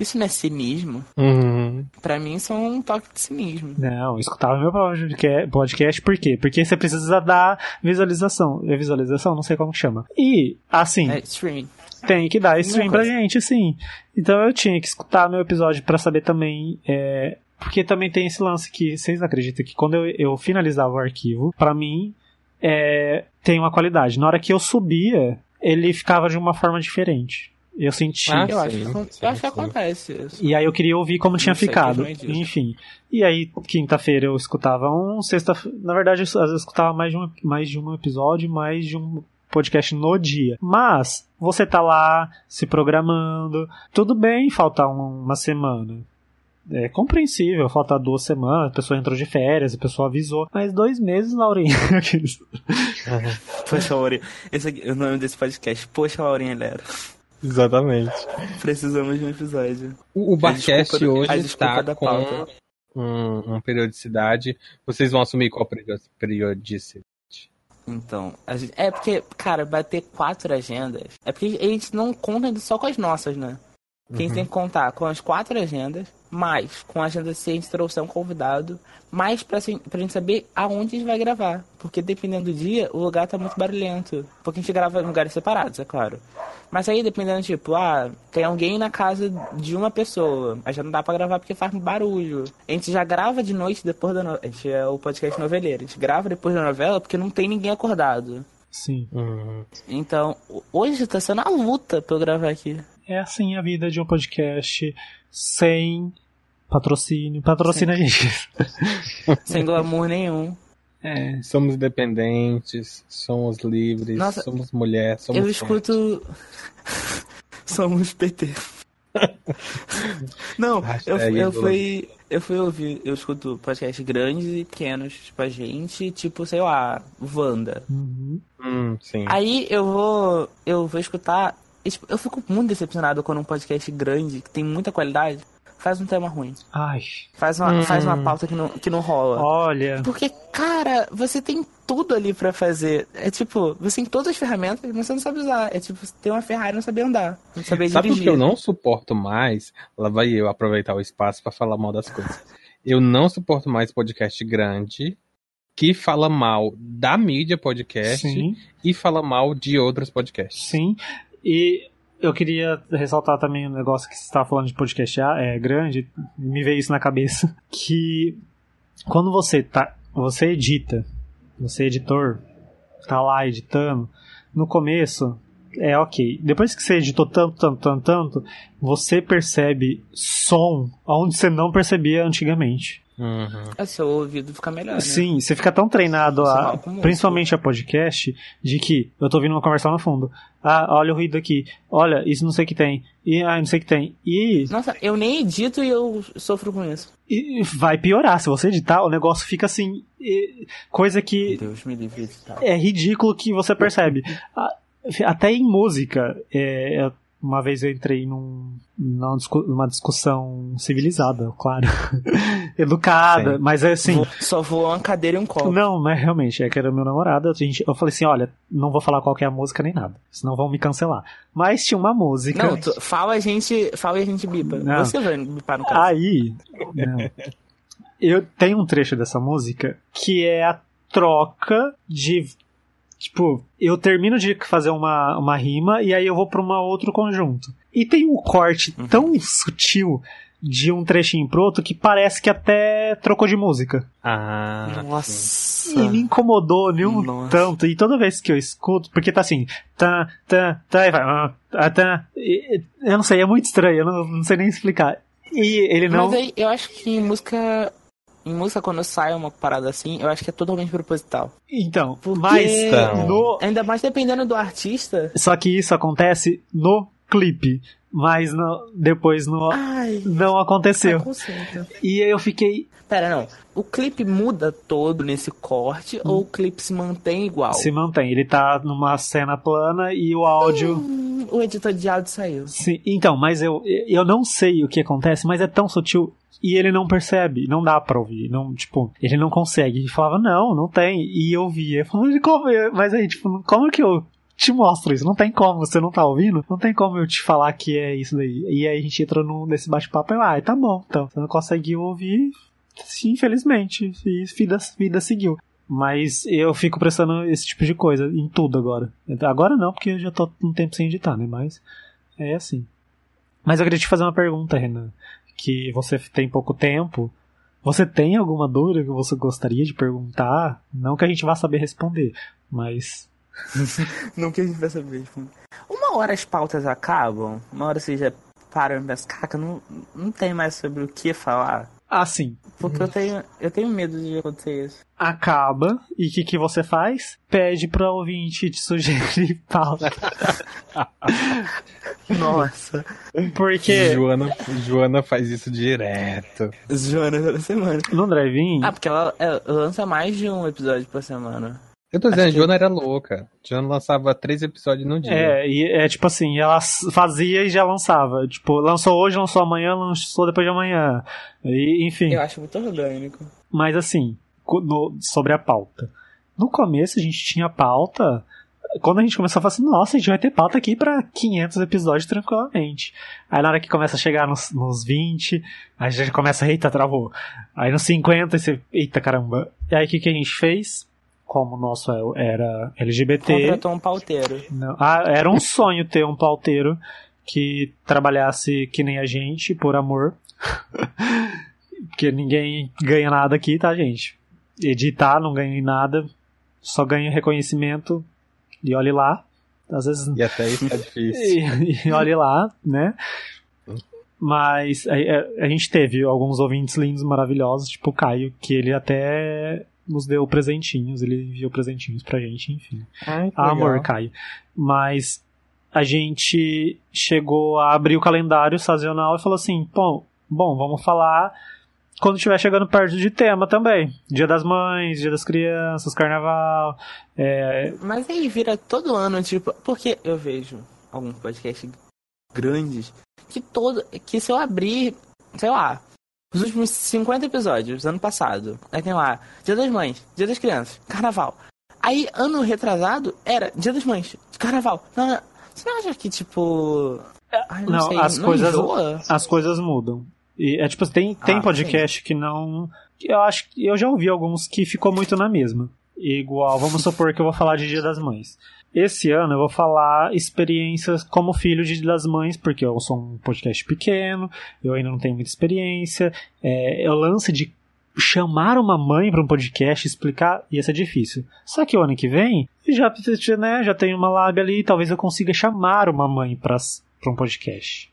isso não é cinismo? Uhum. Pra mim isso é um toque de cinismo. Não, eu escutava o meu próprio podcast, por quê? Porque você precisa dar visualização. É visualização? Não sei como chama. E, assim... É streaming. Tem que dar stream pra gente, sim. Então eu tinha que escutar meu episódio para saber também. É, porque também tem esse lance que vocês acreditam que quando eu, eu finalizava o arquivo, para mim é, tem uma qualidade. Na hora que eu subia, ele ficava de uma forma diferente. Eu senti. Ah, eu, acho, sim, eu acho que acontece isso. E aí eu queria ouvir como tinha ficado. Enfim. E aí, quinta-feira eu escutava um, sexta. Na verdade, eu, eu escutava mais de, um, mais de um episódio, mais de um podcast no dia. Mas você tá lá se programando, tudo bem faltar uma semana. É compreensível, falta duas semanas, a pessoa entrou de férias, a pessoa avisou. Mas dois meses, Laurinha. <laughs> Poxa, Laurinha. Esse aqui, o nome desse podcast, Poxa, Laurinha Lera. Exatamente. Precisamos de um episódio. O, o Barcast hoje está com um, uma periodicidade. Vocês vão assumir qual periodicidade? Então, gente, é porque, cara, bater quatro agendas. É porque a gente não conta só com as nossas, né? Quem uhum. tem que contar com as quatro agendas, mais com a agenda se a gente trouxer um convidado, mais pra, pra gente saber aonde a gente vai gravar. Porque dependendo do dia, o lugar tá muito barulhento. Porque a gente grava em lugares separados, é claro. Mas aí, dependendo, tipo, ah, tem alguém na casa de uma pessoa. Aí já não dá pra gravar porque faz barulho. A gente já grava de noite depois da novela. A gente é o podcast noveleiro. A gente grava depois da novela porque não tem ninguém acordado. Sim. Uhum. Então, hoje tá sendo a luta pra eu gravar aqui é assim a vida de um podcast sem patrocínio. Patrocina a gente. <laughs> sem glamour nenhum. É. Somos independentes, somos livres, Nossa, somos mulher, somos. Eu escuto. <laughs> somos PT. <laughs> Não, eu, eu fui. Eu fui ouvir, eu escuto podcasts grandes e pequenos, tipo a gente, tipo, sei lá, Wanda. Uhum. Hum, sim. Aí eu vou. Eu vou escutar eu fico muito decepcionado quando um podcast grande, que tem muita qualidade, faz um tema ruim. Ai. Faz uma, hum. faz uma pauta que não, que não rola. Olha. Porque, cara, você tem tudo ali para fazer. É tipo, você tem todas as ferramentas, mas você não sabe usar. É tipo, você tem uma Ferrari e não saber andar. Não saber Sabe dirigir. o que eu não suporto mais? Lá vai eu aproveitar o espaço para falar mal das coisas. Eu não suporto mais podcast grande que fala mal da mídia podcast Sim. e fala mal de outros podcasts. Sim. E eu queria ressaltar também um negócio que você estava falando de podcast é, grande, me veio isso na cabeça, <laughs> que quando você tá você edita, você é editor, tá lá editando, no começo é ok. Depois que você editou tanto, tanto, tanto, tanto, você percebe som onde você não percebia antigamente. Uhum. É, seu ouvido fica melhor. Né? Sim, você fica tão treinado, a, principalmente a podcast, de que eu tô ouvindo uma conversa no fundo. Ah, olha o ruído aqui. Olha, isso não sei o que tem. E ah, não sei o que tem. E. Nossa, eu nem edito e eu sofro com isso. E vai piorar. Se você editar, o negócio fica assim. coisa que. Deus me livre É ridículo que você percebe. Até em música, é, uma vez eu entrei num, numa discussão civilizada, claro. <laughs> Educada, Sim. mas é assim. Só voou uma cadeira e um copo. Não, mas realmente, é que era meu namorado. A gente, eu falei assim: olha, não vou falar qual é a música nem nada, senão vão me cancelar. Mas tinha uma música. Não, tu, fala a gente. Fala e a gente bipa. Não. Você vai bipar no caso. Aí. Não. eu tenho um trecho dessa música que é a troca de Tipo, eu termino de fazer uma, uma rima e aí eu vou pra um outro conjunto. E tem um corte uhum. tão sutil de um trechinho pro outro que parece que até trocou de música. Ah. Nossa. E me incomodou nenhum Nossa. tanto. E toda vez que eu escuto, porque tá assim, tá, tá, tá, e vai, ah, tá, tá. Eu não sei, é muito estranho, eu não, não sei nem explicar. E ele não. Mas aí, eu acho que música em música, quando sai uma parada assim, eu acho que é totalmente proposital. Então, mas então... no... ainda mais dependendo do artista. Só que isso acontece no clipe, mas no, depois no, Ai, não aconteceu. E eu fiquei. Pera, não. O clipe muda todo nesse corte hum. ou o clipe se mantém igual? Se mantém. Ele tá numa cena plana e o áudio. Hum, o editor de áudio saiu. Sim, então, mas eu, eu não sei o que acontece, mas é tão sutil e ele não percebe, não dá pra ouvir, não, tipo, ele não consegue. Ele falava, não, não tem. E eu via, falando, como? Mas aí, tipo, como que eu te mostro isso? Não tem como, você não tá ouvindo? Não tem como eu te falar que é isso daí. E aí a gente entra no, nesse bate-papo e, ah, tá bom, então, você não conseguiu ouvir, infelizmente, e vida, vida seguiu. Mas eu fico prestando esse tipo de coisa em tudo agora. Agora não, porque eu já tô um tempo sem editar, né? Mas é assim. Mas eu queria te fazer uma pergunta, Renan que você tem pouco tempo, você tem alguma dúvida que você gostaria de perguntar? Não que a gente vá saber responder, mas. <laughs> não que a gente vai saber responder. Uma hora as pautas acabam, uma hora você já para e pensa, caca, não, não tem mais sobre o que falar. Ah, sim. Porque eu tenho, eu tenho medo de acontecer isso. Acaba, e o que, que você faz? Pede pra ouvinte te sugerir <laughs> pauta. Nossa. Porque. Joana, Joana faz isso direto. Joana toda semana. No drive-in? Ah, porque ela, ela lança mais de um episódio por semana. Eu tô dizendo, a Joana era louca. A Joana lançava três episódios no dia. É, e é tipo assim, ela fazia e já lançava. Tipo, lançou hoje, lançou amanhã, lançou depois de amanhã. E, enfim. Eu acho muito orgânico. Mas assim, no, sobre a pauta. No começo a gente tinha pauta. Quando a gente começou a falar assim, nossa, a gente vai ter pauta aqui pra 500 episódios tranquilamente. Aí na hora que começa a chegar nos, nos 20, a gente começa, eita, travou. Aí nos 50, você, eita caramba. E aí o que, que a gente fez? Como o nosso era LGBT. Contratou um pauteiro. Não, ah, era um sonho ter um pauteiro que trabalhasse que nem a gente, por amor. <laughs> Porque ninguém ganha nada aqui, tá, gente? Editar não ganha nada, só ganha reconhecimento e olhe lá. Às vezes. E até isso é difícil. <laughs> e, e olhe lá, né? Mas a, a, a, gente teve alguns ouvintes lindos, maravilhosos, tipo o Caio, que ele até nos deu presentinhos, ele enviou presentinhos pra gente, enfim. Ai, Amor, Caio. Mas a gente chegou a abrir o calendário sazonal e falou assim: bom, bom, vamos falar quando estiver chegando perto de tema também. Dia das Mães, Dia das Crianças, Carnaval. É... Mas aí vira todo ano, tipo, porque eu vejo alguns podcasts grandes que todo. que se eu abrir, sei lá, os últimos 50 episódios, ano passado. Aí tem lá, Dia das Mães, Dia das Crianças, Carnaval. Aí, ano retrasado, era Dia das Mães, Carnaval. Não, não. Você não acha que, tipo... Ai, não, não sei, as, não coisas, enjoa? as coisas mudam. E, é tipo, tem, tem ah, podcast sim. que não... Eu acho que eu já ouvi alguns que ficou muito na mesma. Igual, vamos supor que eu vou falar de Dia das Mães. Esse ano eu vou falar experiências como filho de das mães, porque eu sou um podcast pequeno, eu ainda não tenho muita experiência. É, o lance de chamar uma mãe para um podcast explicar ia ser difícil. Só que o ano que vem já, né, já tem uma lábia ali, talvez eu consiga chamar uma mãe para um podcast.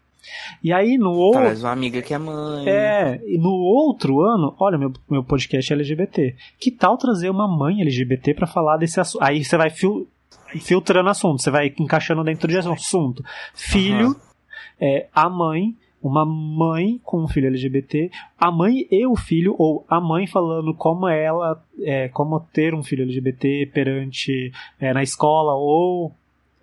E aí no outro. Traz uma amiga que é mãe. É, no outro ano, olha, meu, meu podcast é LGBT. Que tal trazer uma mãe LGBT para falar desse assunto? Aí você vai fil filtrando assunto, você vai encaixando dentro de assunto. Filho, uhum. é, a mãe, uma mãe com um filho LGBT, a mãe e o filho, ou a mãe falando como ela, é, como ter um filho LGBT perante é, na escola, ou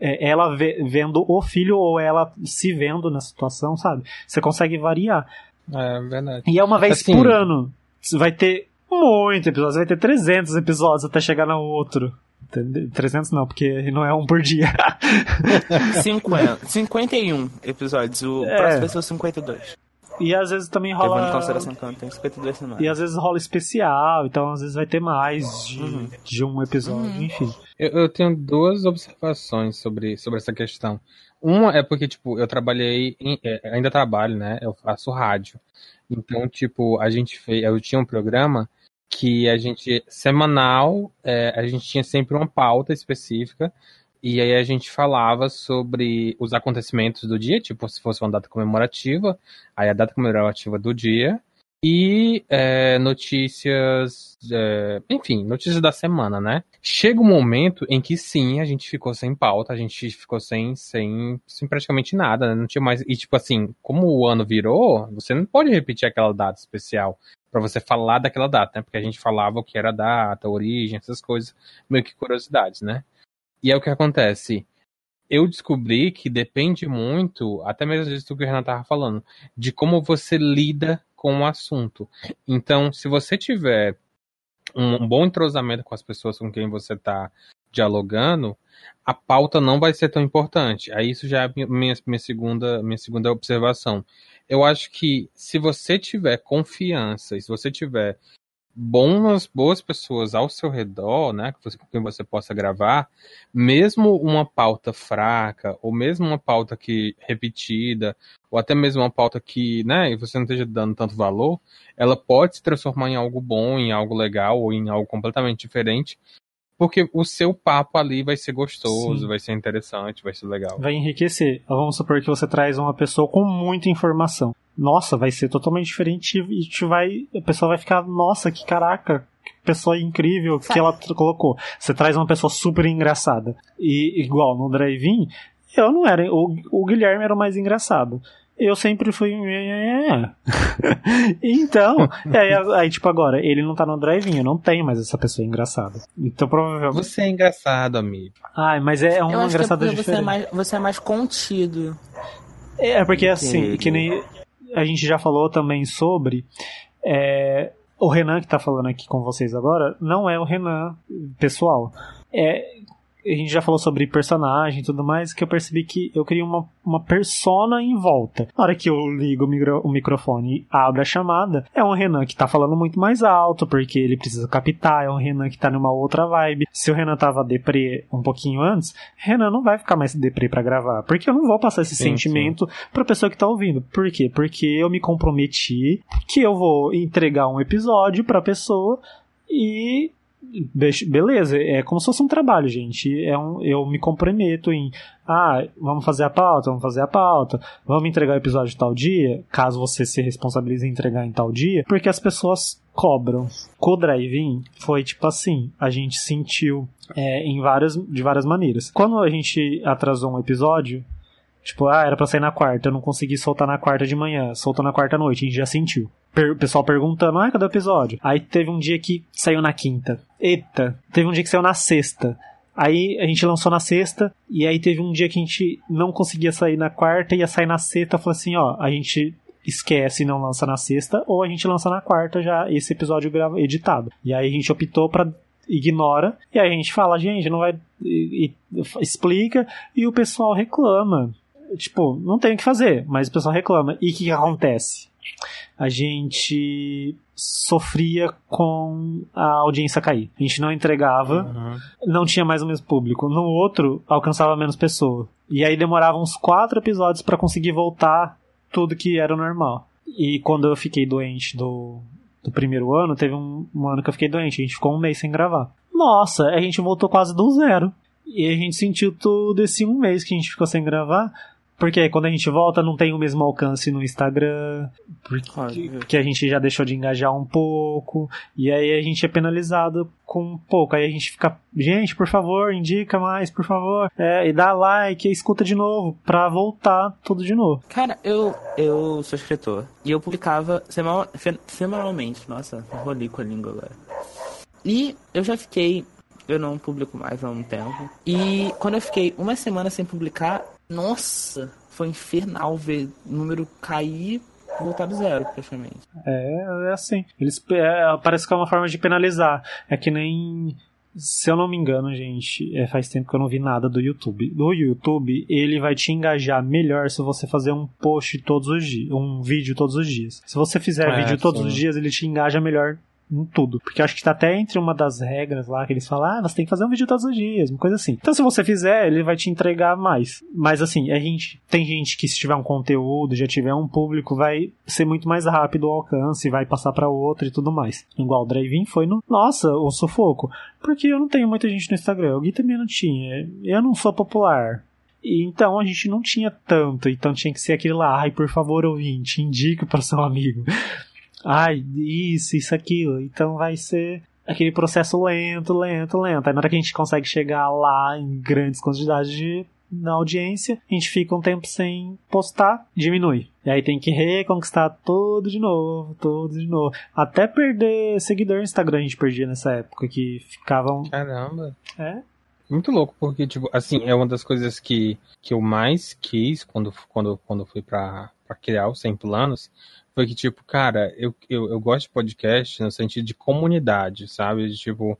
é, ela vendo o filho ou ela se vendo na situação, sabe? Você consegue variar. É verdade. E é uma vez assim, por ano. Vai ter muito episódios, vai ter 300 episódios até chegar no outro. 300 não, porque não é um por dia. <laughs> 50, 51 episódios, o é. próximo vai ser o 52. E às vezes também rola. Levando em consideração que tem 52 semanas. E às vezes rola especial, então às vezes vai ter mais de, uhum. de um episódio, uhum. enfim. Eu, eu, tenho duas observações sobre, sobre essa questão. Uma é porque, tipo, eu trabalhei, em, é, ainda trabalho, né? Eu faço rádio. Então, tipo, a gente fez. Eu tinha um programa que a gente, semanal, é, a gente tinha sempre uma pauta específica e aí a gente falava sobre os acontecimentos do dia, tipo, se fosse uma data comemorativa, aí a data comemorativa do dia, e é, notícias, é, enfim, notícias da semana, né? Chega um momento em que sim, a gente ficou sem pauta, a gente ficou sem, sem, sem praticamente nada, né? Não tinha mais. E tipo assim, como o ano virou, você não pode repetir aquela data especial para você falar daquela data, né? Porque a gente falava o que era a data, a origem, essas coisas, meio que curiosidades, né? E é o que acontece. Eu descobri que depende muito, até mesmo disso que o Renan estava falando, de como você lida com o assunto. Então, se você tiver um bom entrosamento com as pessoas com quem você está dialogando, a pauta não vai ser tão importante. Aí isso já é minha, minha, segunda, minha segunda observação. Eu acho que se você tiver confiança, e se você tiver bons, boas pessoas ao seu redor, né, com quem você possa gravar, mesmo uma pauta fraca, ou mesmo uma pauta que repetida, ou até mesmo uma pauta que, né, você não esteja dando tanto valor, ela pode se transformar em algo bom, em algo legal, ou em algo completamente diferente, porque o seu papo ali vai ser gostoso, Sim. vai ser interessante, vai ser legal. Vai enriquecer. Vamos supor que você traz uma pessoa com muita informação nossa, vai ser totalmente diferente e te vai, a pessoa vai ficar, nossa, que caraca, que pessoa incrível que ela colocou. Você traz uma pessoa super engraçada. E igual no drive-in, eu não era, o, o Guilherme era o mais engraçado. Eu sempre fui. <laughs> então, aí, aí, tipo, agora, ele não tá no drive-in, eu não tenho mais essa pessoa engraçada. Então, provavelmente. Você é engraçado, amigo. Ai, mas é um eu acho engraçado que é diferente. Você é, mais, você é mais contido. É, porque assim, que nem a gente já falou também sobre. É, o Renan que está falando aqui com vocês agora não é o Renan pessoal. É, a gente já falou sobre personagem e tudo mais, que eu percebi que eu queria uma, uma persona em volta. Na hora que eu ligo o, micro, o microfone e abro a chamada, é um Renan que tá falando muito mais alto, porque ele precisa captar, é um Renan que tá numa outra vibe. Se o Renan tava deprê um pouquinho antes, Renan não vai ficar mais deprê para gravar, porque eu não vou passar esse sim, sentimento sim. pra pessoa que tá ouvindo. Por quê? Porque eu me comprometi que eu vou entregar um episódio pra pessoa e beleza, é como se fosse um trabalho, gente. É um, eu me comprometo em, ah, vamos fazer a pauta, vamos fazer a pauta, vamos entregar o episódio tal dia, caso você se responsabilize em entregar em tal dia, porque as pessoas cobram. Com o drive-in foi tipo assim, a gente sentiu é, em várias, de várias maneiras. Quando a gente atrasou um episódio, Tipo, ah, era pra sair na quarta, eu não consegui soltar na quarta de manhã, soltou na quarta noite, a gente já sentiu. Per pessoal perguntando, ah, cadê o episódio? Aí teve um dia que saiu na quinta. Eita, teve um dia que saiu na sexta. Aí a gente lançou na sexta, e aí teve um dia que a gente não conseguia sair na quarta, ia sair na sexta, falou assim, ó, a gente esquece e não lança na sexta, ou a gente lança na quarta já esse episódio editado. E aí a gente optou para ignora, e aí a gente fala, gente, não vai. E, e, explica, e o pessoal reclama tipo, não tem o que fazer, mas o pessoal reclama. E o que, que acontece? A gente sofria com a audiência cair. A gente não entregava, uhum. não tinha mais o mesmo público. No outro, alcançava menos pessoas. E aí demorava uns quatro episódios para conseguir voltar tudo que era normal. E quando eu fiquei doente do do primeiro ano, teve um, um ano que eu fiquei doente, a gente ficou um mês sem gravar. Nossa, a gente voltou quase do zero. E a gente sentiu tudo esse um mês que a gente ficou sem gravar. Porque quando a gente volta não tem o mesmo alcance no Instagram, porque, porque, a gente já deixou de engajar um pouco, e aí a gente é penalizado com um pouco. Aí a gente fica, gente, por favor, indica mais, por favor, é, e dá like, e escuta de novo, pra voltar tudo de novo. Cara, eu, eu sou escritor, e eu publicava semanal, semanalmente, nossa, rolei com a língua agora. E eu já fiquei eu não publico mais há um tempo. E quando eu fiquei uma semana sem publicar, nossa, foi infernal ver o número cair e voltar do zero, praticamente. É, é assim. Eles, é, parece que é uma forma de penalizar. É que nem. Se eu não me engano, gente, é, faz tempo que eu não vi nada do YouTube. Do YouTube, ele vai te engajar melhor se você fazer um post todos os dias, um vídeo todos os dias. Se você fizer é, vídeo todos sim. os dias, ele te engaja melhor em tudo. Porque acho que tá até entre uma das regras lá que eles falam, ah, você tem que fazer um vídeo todos os dias, uma coisa assim. Então se você fizer, ele vai te entregar mais. Mas assim, a gente tem gente que se tiver um conteúdo, já tiver um público, vai ser muito mais rápido o alcance, vai passar para outro e tudo mais. Igual o Drive-In foi no, nossa, o sufoco. Porque eu não tenho muita gente no Instagram, o Gui também não tinha. Eu não sou popular. Então a gente não tinha tanto, então tinha que ser aquele lá, ai, por favor, ouvinte, indique para seu amigo ai, isso, isso, aquilo. Então vai ser aquele processo lento, lento, lento. Aí na hora que a gente consegue chegar lá em grandes quantidades de na audiência, a gente fica um tempo sem postar, diminui. E aí tem que reconquistar tudo de novo, tudo de novo. Até perder seguidor no Instagram a gente perdia nessa época, que ficavam... Caramba! É? Muito louco, porque, tipo, assim, é uma das coisas que, que eu mais quis quando, quando, quando fui pra, criar os 100 planos, foi que, tipo, cara, eu, eu, eu gosto de podcast no sentido de comunidade, sabe? De, tipo,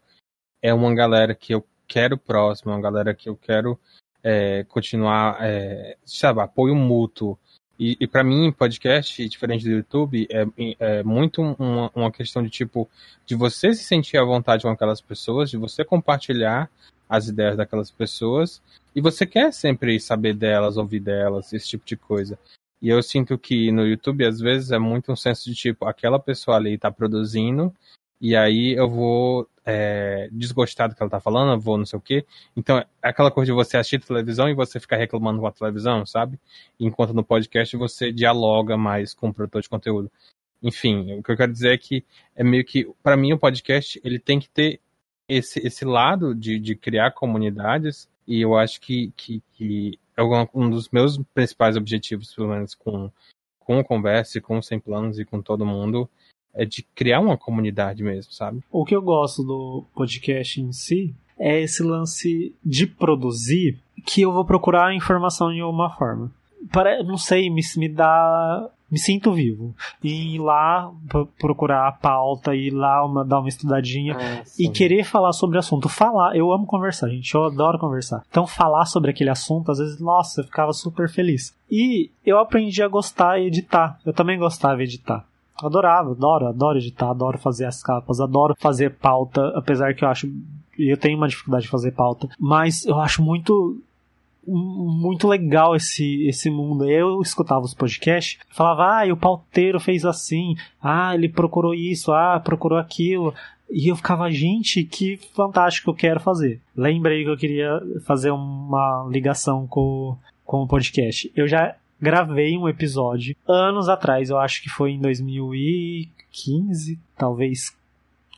é uma galera que eu quero próximo, uma galera que eu quero é, continuar, é, sabe, apoio mútuo. E, e para mim, podcast, diferente do YouTube, é, é muito uma, uma questão de tipo, de você se sentir à vontade com aquelas pessoas, de você compartilhar as ideias daquelas pessoas, e você quer sempre saber delas, ouvir delas, esse tipo de coisa. E eu sinto que no YouTube, às vezes, é muito um senso de tipo, aquela pessoa ali tá produzindo, e aí eu vou é, desgostar do que ela tá falando, eu vou não sei o quê. Então, é aquela coisa de você assistir televisão e você ficar reclamando com a televisão, sabe? Enquanto no podcast você dialoga mais com o produtor de conteúdo. Enfim, o que eu quero dizer é que é meio que, para mim, o podcast ele tem que ter esse, esse lado de, de criar comunidades, e eu acho que, que, que é um dos meus principais objetivos, pelo menos com, com o Converse, com o Sem Planos e com todo mundo, é de criar uma comunidade mesmo, sabe? O que eu gosto do podcast em si é esse lance de produzir que eu vou procurar informação de alguma forma. Para, não sei, me, me dá me sinto vivo. E ir lá procurar a pauta, ir lá uma, dar uma estudadinha é, e querer falar sobre o assunto. Falar, eu amo conversar, gente, eu adoro conversar. Então, falar sobre aquele assunto, às vezes, nossa, eu ficava super feliz. E eu aprendi a gostar e editar. Eu também gostava de editar. Adorava, adoro, adoro editar, adoro fazer as capas, adoro fazer pauta, apesar que eu acho. Eu tenho uma dificuldade de fazer pauta, mas eu acho muito muito legal esse, esse mundo. Eu escutava os podcasts, falava, ah, o pauteiro fez assim, ah, ele procurou isso, ah, procurou aquilo. E eu ficava, gente, que fantástico eu quero fazer. Lembrei que eu queria fazer uma ligação com, com o podcast. Eu já gravei um episódio anos atrás, eu acho que foi em 2015, talvez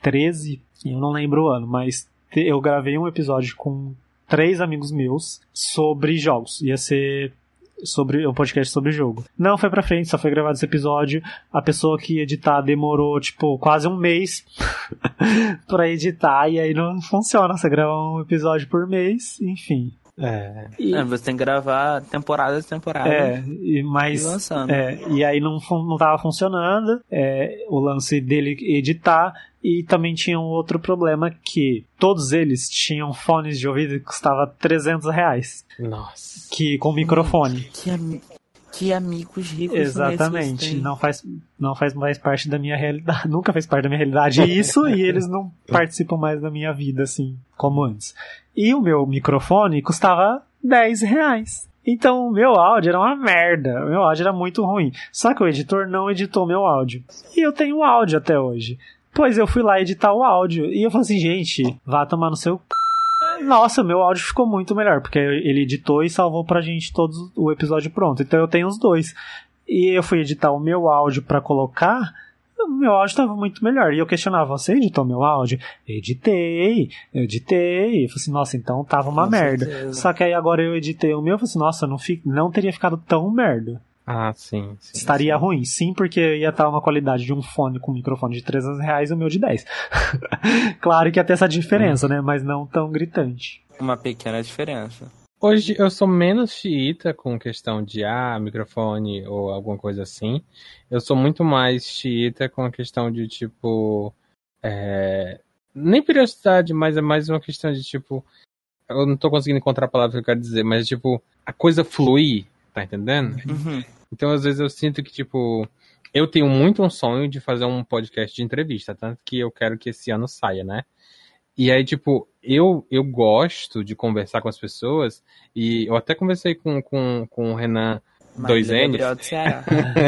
13, eu não lembro o ano, mas eu gravei um episódio com três amigos meus sobre jogos. Ia ser sobre um podcast sobre jogo. Não foi pra frente, só foi gravado esse episódio. A pessoa que ia editar demorou, tipo, quase um mês <laughs> pra editar, e aí não funciona. Você grava um episódio por mês, enfim. É. E, é, você tem que gravar temporada de temporada. É, e, mas. E lançando. É, e aí não, não tava funcionando. É, o lance dele editar. E também tinha um outro problema que todos eles tinham fones de ouvido que custava 300 reais. Nossa. Que com microfone. Que, que, que amigos ricos Exatamente. Não faz, não faz mais parte da minha realidade. <laughs> Nunca fez parte da minha realidade isso e eles não <laughs> participam mais da minha vida, assim, como antes. E o meu microfone custava 10 reais. Então, meu áudio era uma merda. Meu áudio era muito ruim. Só que o editor não editou meu áudio. E eu tenho áudio até hoje. Pois eu fui lá editar o áudio. E eu falei assim, gente, vá tomar no seu. Nossa, meu áudio ficou muito melhor, porque ele editou e salvou pra gente todos o episódio pronto. Então eu tenho os dois. E eu fui editar o meu áudio para colocar meu áudio estava muito melhor. E eu questionava, você editou meu áudio? Editei, eu editei. Eu falei assim, nossa, então tava uma Com merda. Certeza. Só que aí agora eu editei o meu, eu falei assim, nossa, não, fi, não teria ficado tão merda. Ah, sim. sim Estaria sim. ruim, sim, porque ia estar uma qualidade de um fone com microfone de 300 reais e o meu de 10. <laughs> claro que ia ter essa diferença, hum. né? Mas não tão gritante. Uma pequena diferença. Hoje eu sou menos xiita com questão de ah, microfone ou alguma coisa assim. Eu sou muito mais xiita com a questão de tipo. É... Nem periodicidade, mas é mais uma questão de tipo. Eu não tô conseguindo encontrar a palavra que eu quero dizer, mas tipo, a coisa fluir, tá entendendo? Uhum. Então às vezes eu sinto que, tipo, eu tenho muito um sonho de fazer um podcast de entrevista, tanto que eu quero que esse ano saia, né? E aí, tipo, eu, eu gosto de conversar com as pessoas, e eu até conversei com, com, com o Renan 2N.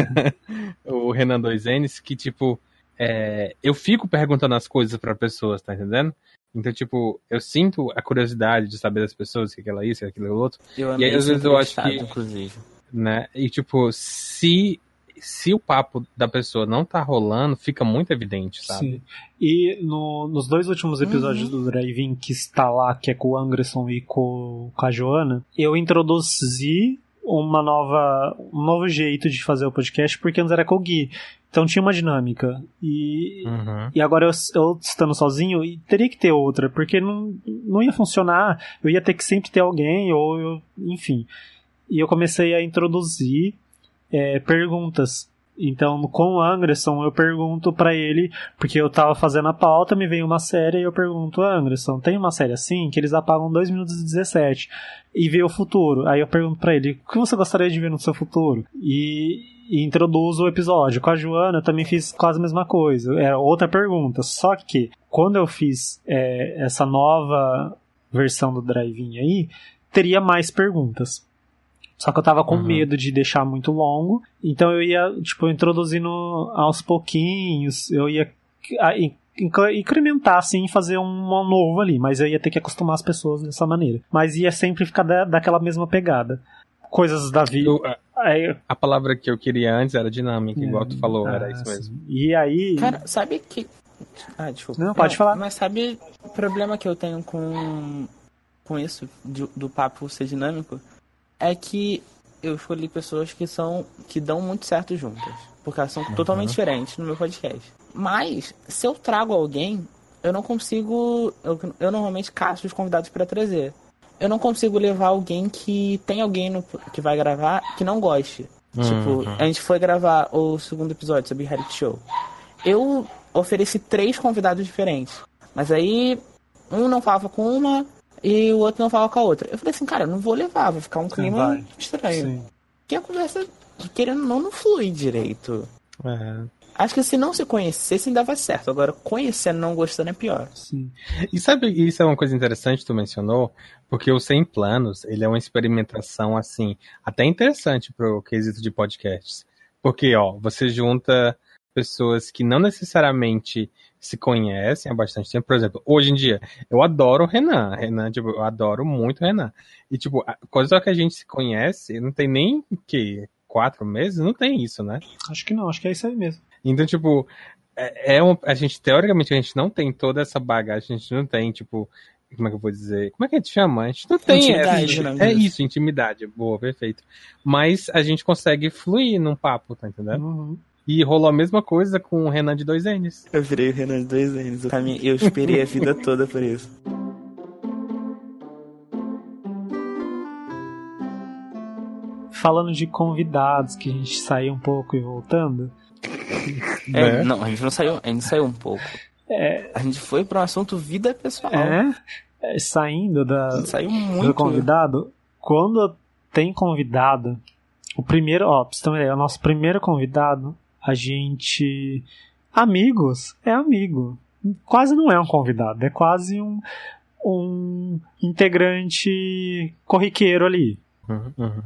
<laughs> o Renan 2N, que, tipo, é, eu fico perguntando as coisas para pessoas, tá entendendo? Então, tipo, eu sinto a curiosidade de saber das pessoas, o que, é isso, o que, é outro. Eu e aí, às vezes, eu acho que. Inclusive. Né? E, tipo, se se o papo da pessoa não tá rolando, fica muito evidente, sabe? Sim. E no, nos dois últimos episódios uhum. do Drive-In que está lá, que é com o Anderson e com, com a Joana, eu introduzi uma nova, um novo jeito de fazer o podcast, porque antes era com o Gui. Então tinha uma dinâmica. E, uhum. e agora eu, eu, estando sozinho, teria que ter outra, porque não, não ia funcionar. Eu ia ter que sempre ter alguém, ou eu, enfim. E eu comecei a introduzir é, perguntas. Então, com o Anderson, eu pergunto para ele, porque eu tava fazendo a pauta, me veio uma série e eu pergunto, Anderson, tem uma série assim que eles apagam 2 minutos e 17 e vê o futuro. Aí eu pergunto para ele, o que você gostaria de ver no seu futuro? E, e introduzo o episódio. Com a Joana, eu também fiz quase a mesma coisa. Era outra pergunta. Só que, quando eu fiz é, essa nova versão do Drive-In aí, teria mais perguntas. Só que eu tava com uhum. medo de deixar muito longo. Então eu ia, tipo, introduzindo aos pouquinhos. Eu ia incrementar, assim, fazer um novo ali. Mas eu ia ter que acostumar as pessoas dessa maneira. Mas ia sempre ficar da, daquela mesma pegada. Coisas da vida. A palavra que eu queria antes era dinâmica, é, igual tu falou, ah, era isso mesmo. E aí. Cara, sabe que. Ah, desculpa. Não, pode falar. Mas sabe o problema que eu tenho com, com isso, do, do papo ser dinâmico? É que eu escolhi pessoas que são que dão muito certo juntas, porque elas são uhum. totalmente diferentes no meu podcast. Mas se eu trago alguém, eu não consigo, eu, eu normalmente caço os convidados para trazer. Eu não consigo levar alguém que tem alguém no, que vai gravar que não goste. Tipo, uhum. Tipo, a gente foi gravar o segundo episódio sobre reality show. Eu ofereci três convidados diferentes. Mas aí um não falava com uma, e o outro não fala com a outra. Eu falei assim, cara, eu não vou levar, vai ficar um clima Sim, estranho. Sim. Que a conversa, querendo não, não flui direito. É. Acho que se não se conhecesse ainda vai certo. Agora, conhecendo não gostando é pior. Sim. E sabe, isso é uma coisa interessante que tu mencionou, porque o Sem Planos, ele é uma experimentação, assim, até interessante pro quesito de podcasts. Porque, ó, você junta pessoas que não necessariamente se conhecem há bastante tempo. Por exemplo, hoje em dia, eu adoro o Renan. Renan, tipo, eu adoro muito o Renan. E, tipo, coisa que a gente se conhece, não tem nem que quatro meses, não tem isso, né? Acho que não, acho que é isso aí mesmo. Então, tipo, é, é um, a gente, teoricamente, a gente não tem toda essa bagagem, a gente não tem, tipo, como é que eu vou dizer? Como é que a gente chama? A gente não tem intimidade, essa, né? É isso, intimidade. Boa, perfeito. Mas a gente consegue fluir num papo, tá entendendo? Uhum. E rolou a mesma coisa com o Renan de dois N's. Eu virei o Renan de dois N's. Eu esperei a vida toda por isso. Falando de convidados, que a gente saiu um pouco e voltando. É, é. Não, a gente não saiu, a gente saiu um pouco. É, a gente foi para um assunto vida pessoal. É, é saindo da, saiu muito. do convidado. Quando tem convidado, o primeiro, ó, pra você ter uma ideia, o nosso primeiro convidado a gente. Amigos é amigo. Quase não é um convidado, é quase um, um integrante corriqueiro ali. Uhum, uhum.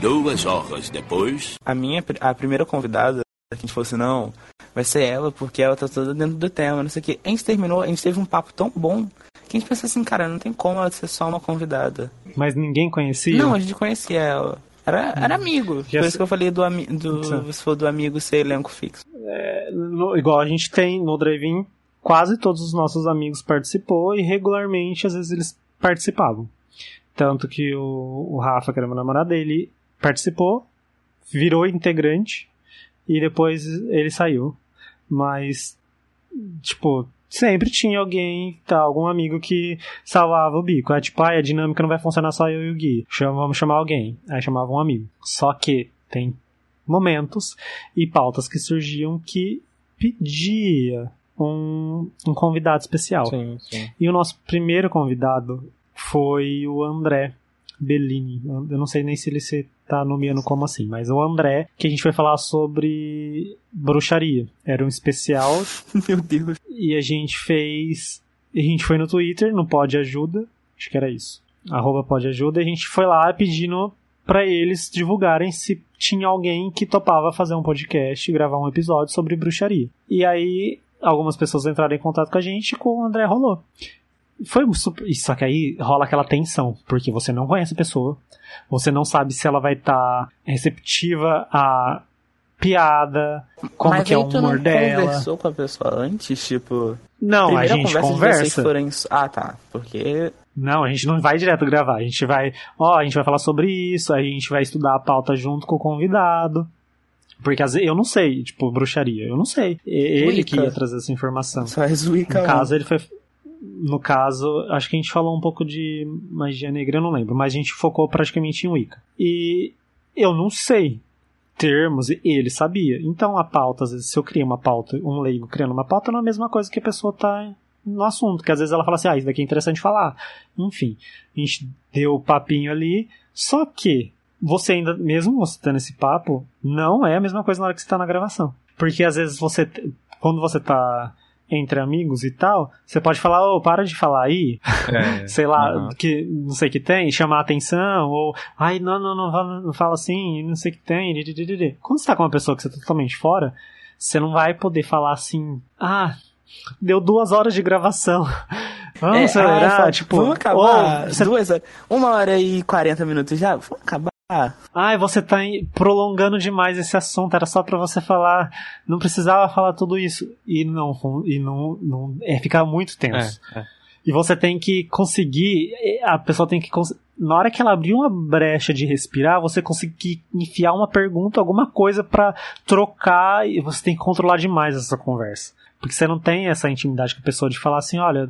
Duas horas depois. A minha a primeira convidada, a gente falou assim, não, vai ser ela, porque ela tá toda dentro do tema, não sei o que. A gente terminou, a gente teve um papo tão bom que a gente pensou assim, cara, não tem como ela ser só uma convidada. Mas ninguém conhecia? Não, a gente conhecia ela. Era, era amigo. Já Por isso que eu falei do, ami do, se for do amigo ser elenco fixo. É, no, igual a gente tem no Drive-In, quase todos os nossos amigos participou e regularmente, às vezes, eles participavam. Tanto que o, o Rafa, que era meu namorado dele, participou, virou integrante e depois ele saiu. Mas, tipo, sempre tinha alguém, tá, algum amigo que salvava o bico. É tipo, ah, a dinâmica não vai funcionar só eu e o Gui. Chama, vamos chamar alguém. Aí chamava um amigo. Só que tem momentos e pautas que surgiam que pedia um, um convidado especial. Sim, sim. E o nosso primeiro convidado foi o André Bellini. Eu não sei nem se ele se tá nomeando como assim, mas o André, que a gente vai falar sobre bruxaria. Era um especial. <laughs> Meu Deus. E a gente fez. A gente foi no Twitter, no Pode Ajuda. Acho que era isso. Arroba Pode Ajuda. E a gente foi lá pedindo para eles divulgarem se tinha alguém que topava fazer um podcast e gravar um episódio sobre bruxaria. E aí algumas pessoas entraram em contato com a gente e com o André rolou. Foi super... Só que aí rola aquela tensão, porque você não conhece a pessoa, você não sabe se ela vai estar tá receptiva a piada, como Mas que é o humor dela. Você conversou com a pessoa antes, tipo. Não, a gente conversa. Forem... Ah, tá. Porque. Não, a gente não vai direto gravar. A gente vai. Ó, a gente vai falar sobre isso, a gente vai estudar a pauta junto com o convidado. Porque às vezes eu não sei, tipo, bruxaria, eu não sei. Ele Wicca. que ia trazer essa informação. Faz Wicca. No caso, ele foi no caso, acho que a gente falou um pouco de magia negra, eu não lembro, mas a gente focou praticamente em Wicca. E eu não sei termos, ele sabia. Então a pauta, às vezes, se eu criei uma pauta, um leigo criando uma pauta, não é a mesma coisa que a pessoa tá no assunto, que às vezes ela fala assim, ah, isso daqui é interessante falar. Enfim, a gente deu o papinho ali, só que você ainda, mesmo você tendo esse papo, não é a mesma coisa na hora que você tá na gravação. Porque às vezes você, quando você tá entre amigos e tal, você pode falar, ô, oh, para de falar aí, é, <laughs> sei lá, uhum. que não sei que tem, chamar a atenção, ou, ai, não, não, não fala, não fala assim, não sei que tem, quando você tá com uma pessoa que você tá totalmente fora, você não vai poder falar assim, ah, deu duas horas de gravação. <laughs> Vamos é, acelerar, ah, tipo, vamos acabar oh, duas horas, uma hora e quarenta minutos já, vamos acabar ah, ai, você tá prolongando demais esse assunto, era só para você falar, não precisava falar tudo isso. E não, e não, não é ficar muito tenso. É, é. E você tem que conseguir, a pessoa tem que na hora que ela abrir uma brecha de respirar, você conseguir enfiar uma pergunta, alguma coisa para trocar e você tem que controlar demais essa conversa. Porque você não tem essa intimidade com a pessoa de falar assim, olha,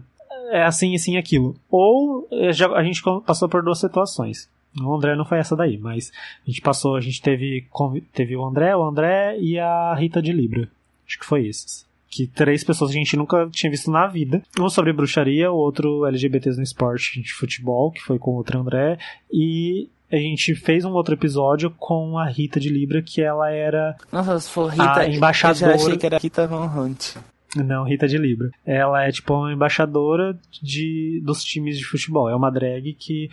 é assim, assim, aquilo. Ou eh, já, a gente passou por duas situações o André não foi essa daí, mas a gente passou, a gente teve, teve o André, o André e a Rita de Libra. Acho que foi esses. Que três pessoas que a gente nunca tinha visto na vida. Um sobre bruxaria, o outro LGBTs no esporte de futebol, que foi com o outro André. E a gente fez um outro episódio com a Rita de Libra, que ela era. Nossa, se for Rita, a embaixadora. Eu já achei que era Rita Van Hunt. Não, Rita de Libra. Ela é tipo uma embaixadora de, dos times de futebol. É uma drag que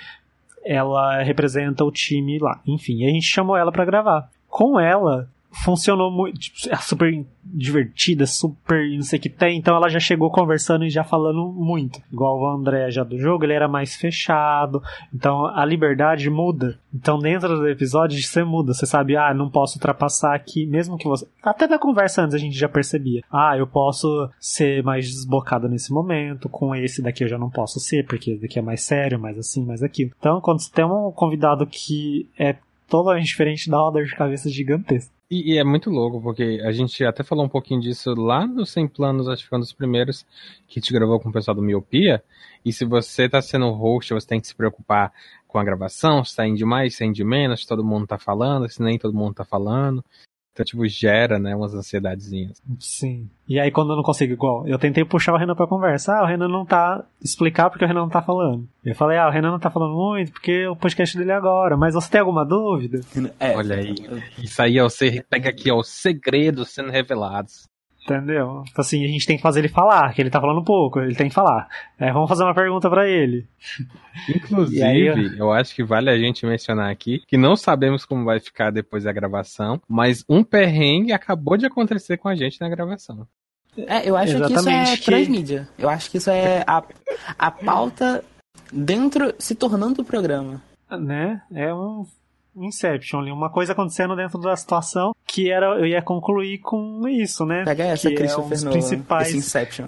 ela representa o time lá. Enfim, a gente chamou ela para gravar. Com ela, funcionou muito, tipo, é super divertida, super não sei o que tem, então ela já chegou conversando e já falando muito. Igual o André já do jogo, ele era mais fechado, então a liberdade muda. Então dentro do episódio você muda, você sabe, ah, não posso ultrapassar aqui, mesmo que você. Até na conversa antes a gente já percebia, ah, eu posso ser mais desbocado nesse momento, com esse daqui eu já não posso ser, porque esse daqui é mais sério, mais assim, mais aquilo. Então quando você tem um convidado que é totalmente diferente, dá uma dor de cabeça gigantesca. E, e, é muito louco, porque a gente até falou um pouquinho disso lá no Sem Planos, acho que foi um dos primeiros que te gravou com o pessoal do Miopia. E se você tá sendo host, você tem que se preocupar com a gravação, se tá indo mais, se tá indo menos, se todo mundo tá falando, se nem todo mundo tá falando. Então, tipo, gera, né, umas ansiedadezinhas. Sim. E aí, quando eu não consigo, igual, eu tentei puxar o Renan pra conversa. Ah, o Renan não tá. Explicar porque o Renan não tá falando. Eu falei, ah, o Renan não tá falando muito porque o podcast dele é agora. Mas você tem alguma dúvida? É. Olha aí. Isso aí é o. Pega aqui, ó, os segredos sendo revelados. Entendeu? Tipo assim, a gente tem que fazer ele falar, que ele tá falando pouco, ele tem que falar. É, vamos fazer uma pergunta para ele. <laughs> Inclusive, aí, eu... eu acho que vale a gente mencionar aqui que não sabemos como vai ficar depois da gravação, mas um perrengue acabou de acontecer com a gente na gravação. É, eu acho Exatamente, que isso é que... transmídia. Eu acho que isso é a, a pauta dentro, se tornando o programa. Né? É um Inception ali, uma coisa acontecendo dentro da situação que era eu ia concluir com isso, né? Pega essa, que Christopher é um dos principais esse Inception.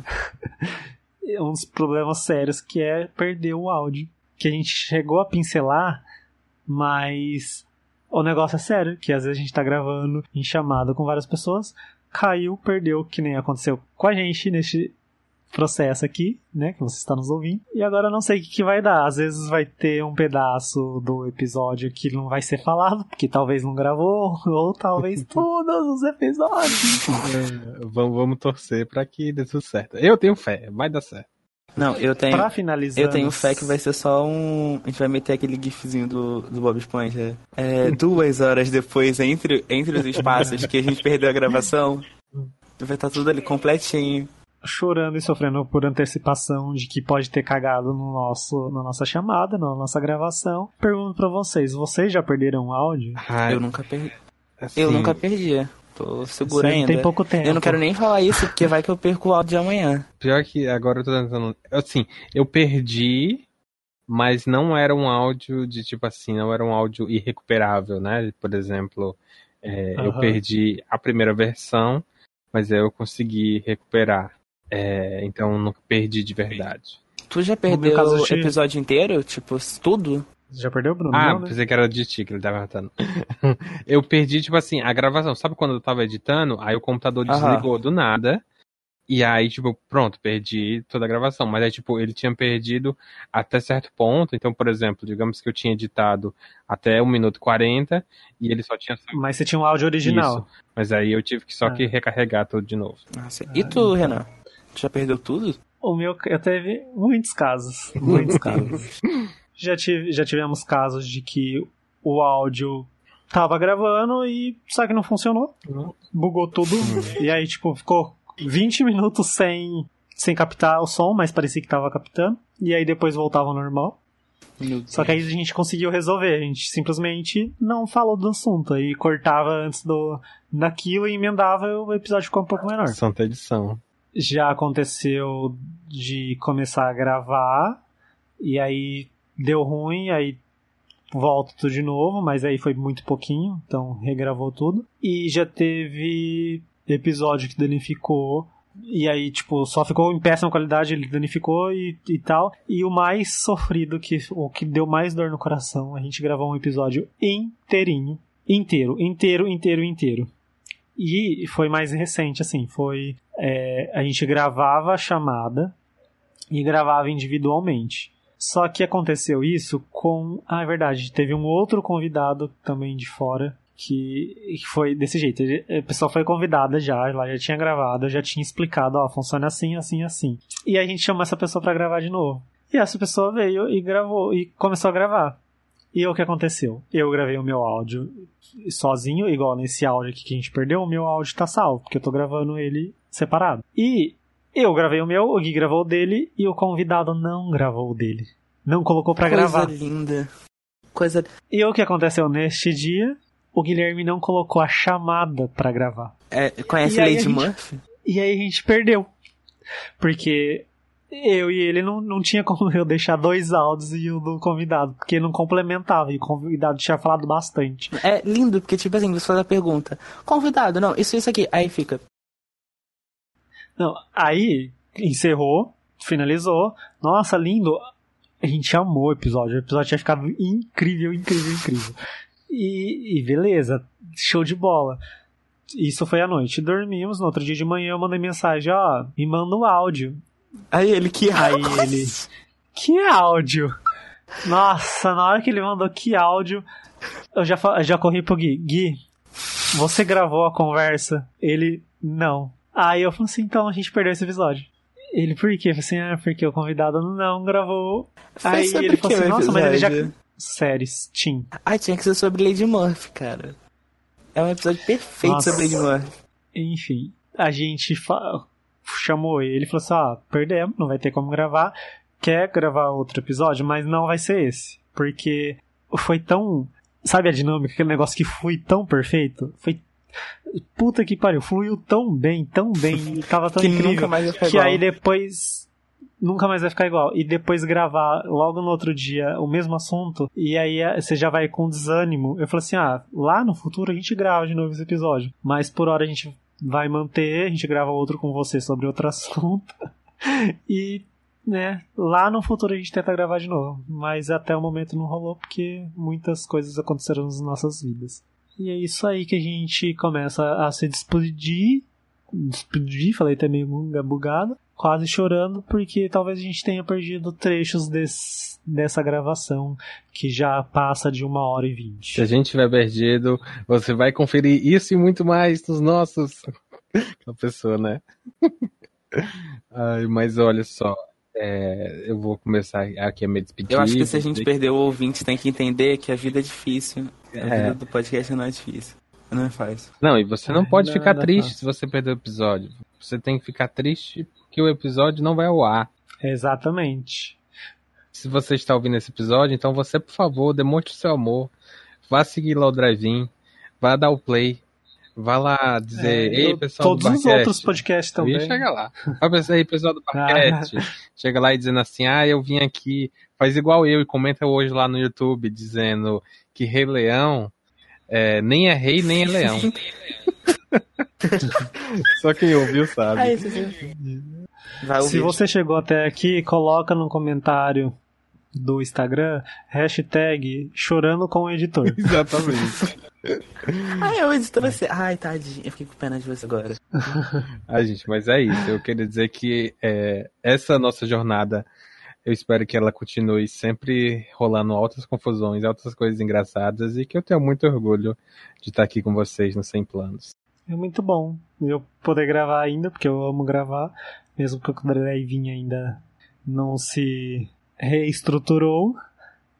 <laughs> um dos problemas sérios que é perder o áudio, que a gente chegou a pincelar, mas o negócio é sério, que às vezes a gente tá gravando em chamada com várias pessoas, caiu, perdeu, que nem aconteceu com a gente neste processo aqui, né, que você está nos ouvindo. E agora eu não sei o que, que, vai dar. Às vezes vai ter um pedaço do episódio que não vai ser falado, porque talvez não gravou, <laughs> ou talvez <laughs> todos os episódios. É, vamos, vamos torcer para que dê tudo certo. Eu tenho fé, vai dar certo. Não, eu tenho. Pra finalizar. Eu tenho fé que vai ser só um. A gente vai meter aquele gifzinho do, do Bob Esponja. É, duas horas depois, entre, entre os espaços que a gente perdeu a gravação, vai estar tudo ali completinho chorando e sofrendo por antecipação de que pode ter cagado no nosso, na nossa chamada, na nossa gravação. Pergunto para vocês, vocês já perderam áudio? Ah, eu nunca perdi. Assim, eu nunca perdi. Tô seguro ainda. Tem pouco tempo. Eu não quero nem falar isso, porque vai que eu perco o áudio de amanhã. Pior que agora eu tô tentando. Assim, eu perdi, mas não era um áudio de tipo assim, não era um áudio irrecuperável, né? Por exemplo, é, uhum. eu perdi a primeira versão, mas aí eu consegui recuperar. É, então nunca perdi de verdade. Tu já perdeu o episódio inteiro? Tipo, tudo? Já perdeu, Bruno? Ah, não, né? pensei que era de ti que ele tava matando. <laughs> eu perdi, tipo assim, a gravação. Sabe quando eu tava editando? Aí o computador desligou do nada. E aí, tipo, pronto, perdi toda a gravação. Mas aí, tipo, ele tinha perdido até certo ponto. Então, por exemplo, digamos que eu tinha editado até 1 minuto e 40 e ele só tinha. Mas você tinha um áudio original. Isso. Mas aí eu tive que só ah. que recarregar tudo de novo. Nossa. E tu, Renan? Já perdeu tudo? O meu, eu teve muitos casos. Muitos <laughs> casos. Já, tive, já tivemos casos de que o áudio tava gravando e só que não funcionou. Bugou tudo. e aí, tipo, ficou 20 minutos sem, sem captar o som, mas parecia que tava captando. E aí depois voltava ao normal. Só que aí a gente conseguiu resolver. A gente simplesmente não falou do assunto. Aí cortava antes do daquilo e emendava e o episódio ficou um pouco menor. Santa edição já aconteceu de começar a gravar e aí deu ruim, aí volta tudo de novo, mas aí foi muito pouquinho, então regravou tudo. E já teve episódio que danificou e aí, tipo, só ficou em péssima qualidade, ele danificou e, e tal. E o mais sofrido, que, o que deu mais dor no coração, a gente gravou um episódio inteirinho. Inteiro, inteiro, inteiro, inteiro. E foi mais recente, assim, foi. É, a gente gravava a chamada e gravava individualmente. Só que aconteceu isso com. Ah, é verdade, teve um outro convidado também de fora que, foi desse jeito. A pessoa foi convidada já, ela já tinha gravado, já tinha explicado, ó, funciona assim, assim, assim. E a gente chamou essa pessoa para gravar de novo. E essa pessoa veio e gravou, e começou a gravar. E o que aconteceu? Eu gravei o meu áudio sozinho, igual nesse áudio aqui que a gente perdeu, o meu áudio tá salvo, porque eu tô gravando ele separado. E eu gravei o meu, o Gui gravou o dele e o convidado não gravou o dele. Não colocou para gravar. Coisa linda. Coisa. E o que aconteceu neste dia? O Guilherme não colocou a chamada para gravar. É, conhece Lady gente... Murphy? E aí a gente perdeu. Porque eu e ele não, não tinha como eu deixar dois áudios e o do convidado, porque não complementava, e o convidado tinha falado bastante. É lindo, porque tipo assim, você faz a pergunta, convidado, não, isso, isso aqui, aí fica. Não, aí encerrou, finalizou, nossa, lindo, a gente amou o episódio, o episódio tinha ficado incrível, incrível, incrível. E, e beleza, show de bola. Isso foi à noite. Dormimos, no outro dia de manhã eu mandei mensagem, ó, me manda um áudio. Aí ele, que Aí ele, que áudio? Nossa, na hora que ele mandou que áudio, eu já, já corri pro Gui. Gui, você gravou a conversa? Ele, não. Aí eu falei assim, então a gente perdeu esse episódio. Ele, por quê? Eu falei assim, ah, porque o convidado não gravou. Aí ele falou assim, nossa, mas ele já... Séries, Tim. Ah, tinha que ser sobre Lady Murphy, cara. É um episódio perfeito nossa. sobre Lady Murphy. Enfim, a gente chamou ele e falou assim: ah, perdemos, não vai ter como gravar. Quer gravar outro episódio, mas não vai ser esse. Porque foi tão. Sabe a dinâmica, aquele negócio que foi tão perfeito? Foi Puta que pariu, fluiu tão bem, tão bem, tava tão <laughs> que incrível. Nunca mais vai ficar que igual. aí depois nunca mais vai ficar igual. E depois gravar logo no outro dia o mesmo assunto, e aí eh, você já vai com desânimo. Eu falei assim: ah, lá no futuro a gente grava de novo esse episódio. Mas por hora a gente vai manter, a gente grava outro com você sobre outro <laughs> assunto. e, né, lá no futuro a gente tenta gravar de novo. Mas até o momento não rolou porque muitas coisas aconteceram nas nossas vidas. E é isso aí que a gente começa a se despedir. Despedir, falei também bugado. Quase chorando, porque talvez a gente tenha perdido trechos desse, dessa gravação, que já passa de uma hora e vinte. Se a gente tiver perdido, você vai conferir isso e muito mais nos nossos. A pessoa, né? <laughs> Ai, mas olha só, é, eu vou começar aqui a me despedir. Eu acho que se a gente perder o ouvinte, tem que entender que a vida é difícil. A é. vida do podcast não é difícil. Não é fácil. Não, e você não pode não, ficar não triste não. se você perder o episódio. Você tem que ficar triste porque o episódio não vai ao ar. Exatamente. Se você está ouvindo esse episódio, então você, por favor, demonstre seu amor. Vá seguir lá o Drive-In. Vá dar o play. Vá lá dizer, é, ei, pessoal todos do os outros podcasts também. Chega lá. Vai pensar, ei, pessoal do Barquete. Ah. Chega lá e dizendo assim, ah, eu vim aqui. Faz igual eu e comenta hoje lá no YouTube dizendo que Rei Leão é, nem é rei, nem é leão. <laughs> Só quem ouviu sabe. É isso, Se você chegou até aqui, coloca no comentário do Instagram hashtag chorando com o editor. <laughs> Exatamente. Ai, o editor você. Ai, tadinho, eu fiquei com pena de você agora. <laughs> Ai, gente, mas é isso. Eu queria dizer que é, essa nossa jornada eu espero que ela continue sempre rolando altas confusões, altas coisas engraçadas e que eu tenho muito orgulho de estar aqui com vocês no Sem Planos. É muito bom eu poder gravar ainda, porque eu amo gravar, mesmo que o drive ainda não se reestruturou,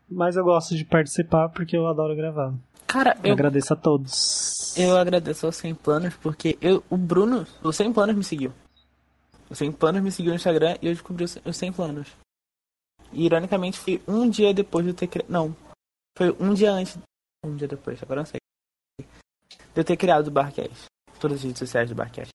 mas eu gosto de participar porque eu adoro gravar. Cara, eu, eu agradeço a todos. Eu agradeço aos Sem Planos porque eu, o Bruno, o Sem Planos me seguiu. O Sem Planos me seguiu no Instagram e eu descobri os Sem Planos. E, ironicamente, foi um dia depois de eu ter criado. Não. Foi um dia antes. Um dia depois, agora não sei. De eu ter criado o Barcast. Todas as redes sociais do Barcast.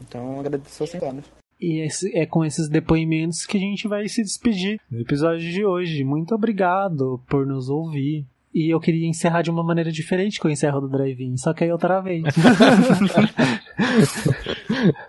Então, agradeço aos 100 anos. E esse, é com esses depoimentos que a gente vai se despedir do episódio de hoje. Muito obrigado por nos ouvir. E eu queria encerrar de uma maneira diferente que eu encerro do drive-in, só que aí outra vez. <laughs>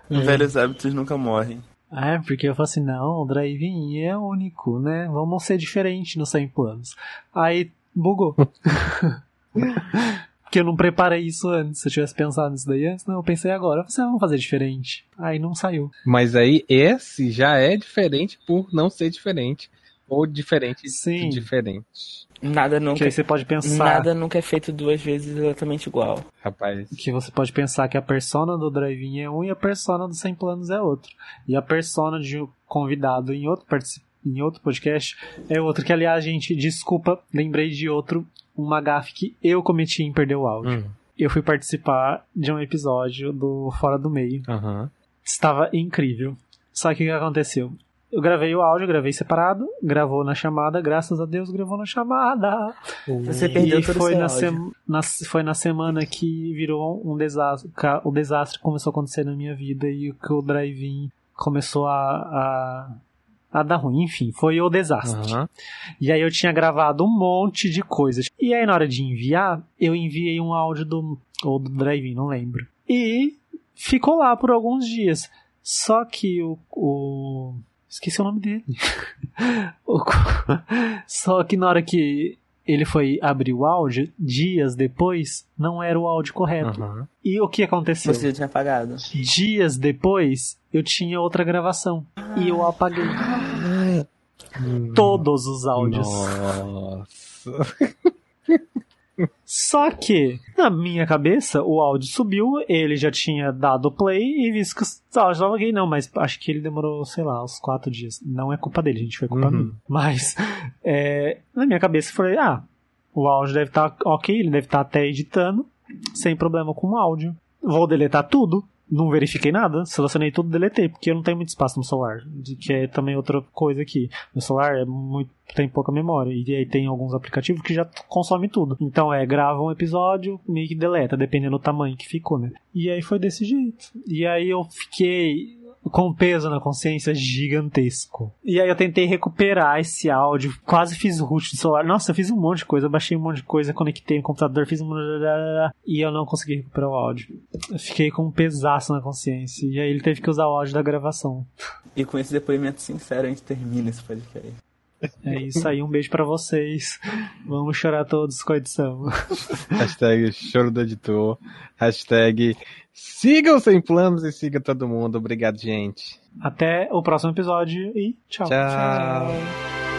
Velhos hábitos nunca morrem. É, porque eu falo assim, não, o drive-in é único, né? Vamos ser diferente nos 100 planos. Aí bugou. <laughs> porque eu não preparei isso antes. Se eu tivesse pensado nisso daí antes, não, eu pensei agora. Eu falei, assim, ah, vamos fazer diferente. Aí não saiu. Mas aí esse já é diferente por não ser diferente. Ou diferente Sim. de diferente. Nada nunca. Que aí você pode pensar. Nada nunca é feito duas vezes exatamente igual. Rapaz. Que você pode pensar que a persona do drive-in é um e a persona do 100 planos é outro. E a persona de um convidado em outro em outro podcast é outro. Que aliás, gente, desculpa, lembrei de outro, uma gafe que eu cometi em perder o áudio. Hum. Eu fui participar de um episódio do Fora do Meio. Uhum. Estava incrível. Só que o que aconteceu? Eu gravei o áudio, gravei separado, gravou na chamada, graças a Deus gravou na chamada. Você perdeu e foi na, na, foi na semana que virou um desastre. O desastre começou a acontecer na minha vida e que o drive-in começou a, a, a, dar ruim. Enfim, foi o desastre. Uhum. E aí eu tinha gravado um monte de coisas. E aí na hora de enviar, eu enviei um áudio do, ou do drive-in, não lembro. E ficou lá por alguns dias. Só que o, o Esqueci o nome dele. <laughs> <laughs> Só que na hora que ele foi abrir o áudio, dias depois, não era o áudio correto. Uhum. E o que aconteceu? Você tinha apagado. Dias depois, eu tinha outra gravação. E eu apaguei. Todos os áudios. Nossa. <laughs> Só que, na minha cabeça, o áudio subiu, ele já tinha dado play e visto que os áudios estavam ok, não, mas acho que ele demorou, sei lá, uns quatro dias. Não é culpa dele, gente, foi culpa uhum. minha. Mas, é, na minha cabeça, eu falei, ah, o áudio deve estar tá ok, ele deve estar tá até editando, sem problema com o áudio. Vou deletar tudo, não verifiquei nada, selecionei tudo deletei, porque eu não tenho muito espaço no celular. Que é também outra coisa aqui. Meu celular é muito, tem pouca memória. E aí tem alguns aplicativos que já consomem tudo. Então é, grava um episódio, meio que deleta, dependendo do tamanho que ficou, né? E aí foi desse jeito. E aí eu fiquei com um peso na consciência gigantesco. E aí eu tentei recuperar esse áudio, quase fiz root do celular. Nossa, eu fiz um monte de coisa, baixei um monte de coisa, conectei no computador, fiz um e eu não consegui recuperar o áudio. Eu fiquei com um pesaço na consciência. E aí ele teve que usar o áudio da gravação. E com esse depoimento sincero a gente termina esse podcast. É isso aí, um beijo para vocês. Vamos chorar todos com a edição. Hashtag choro do editor. Hashtag sigam sem planos e siga todo mundo. Obrigado, gente. Até o próximo episódio e tchau. Tchau. tchau.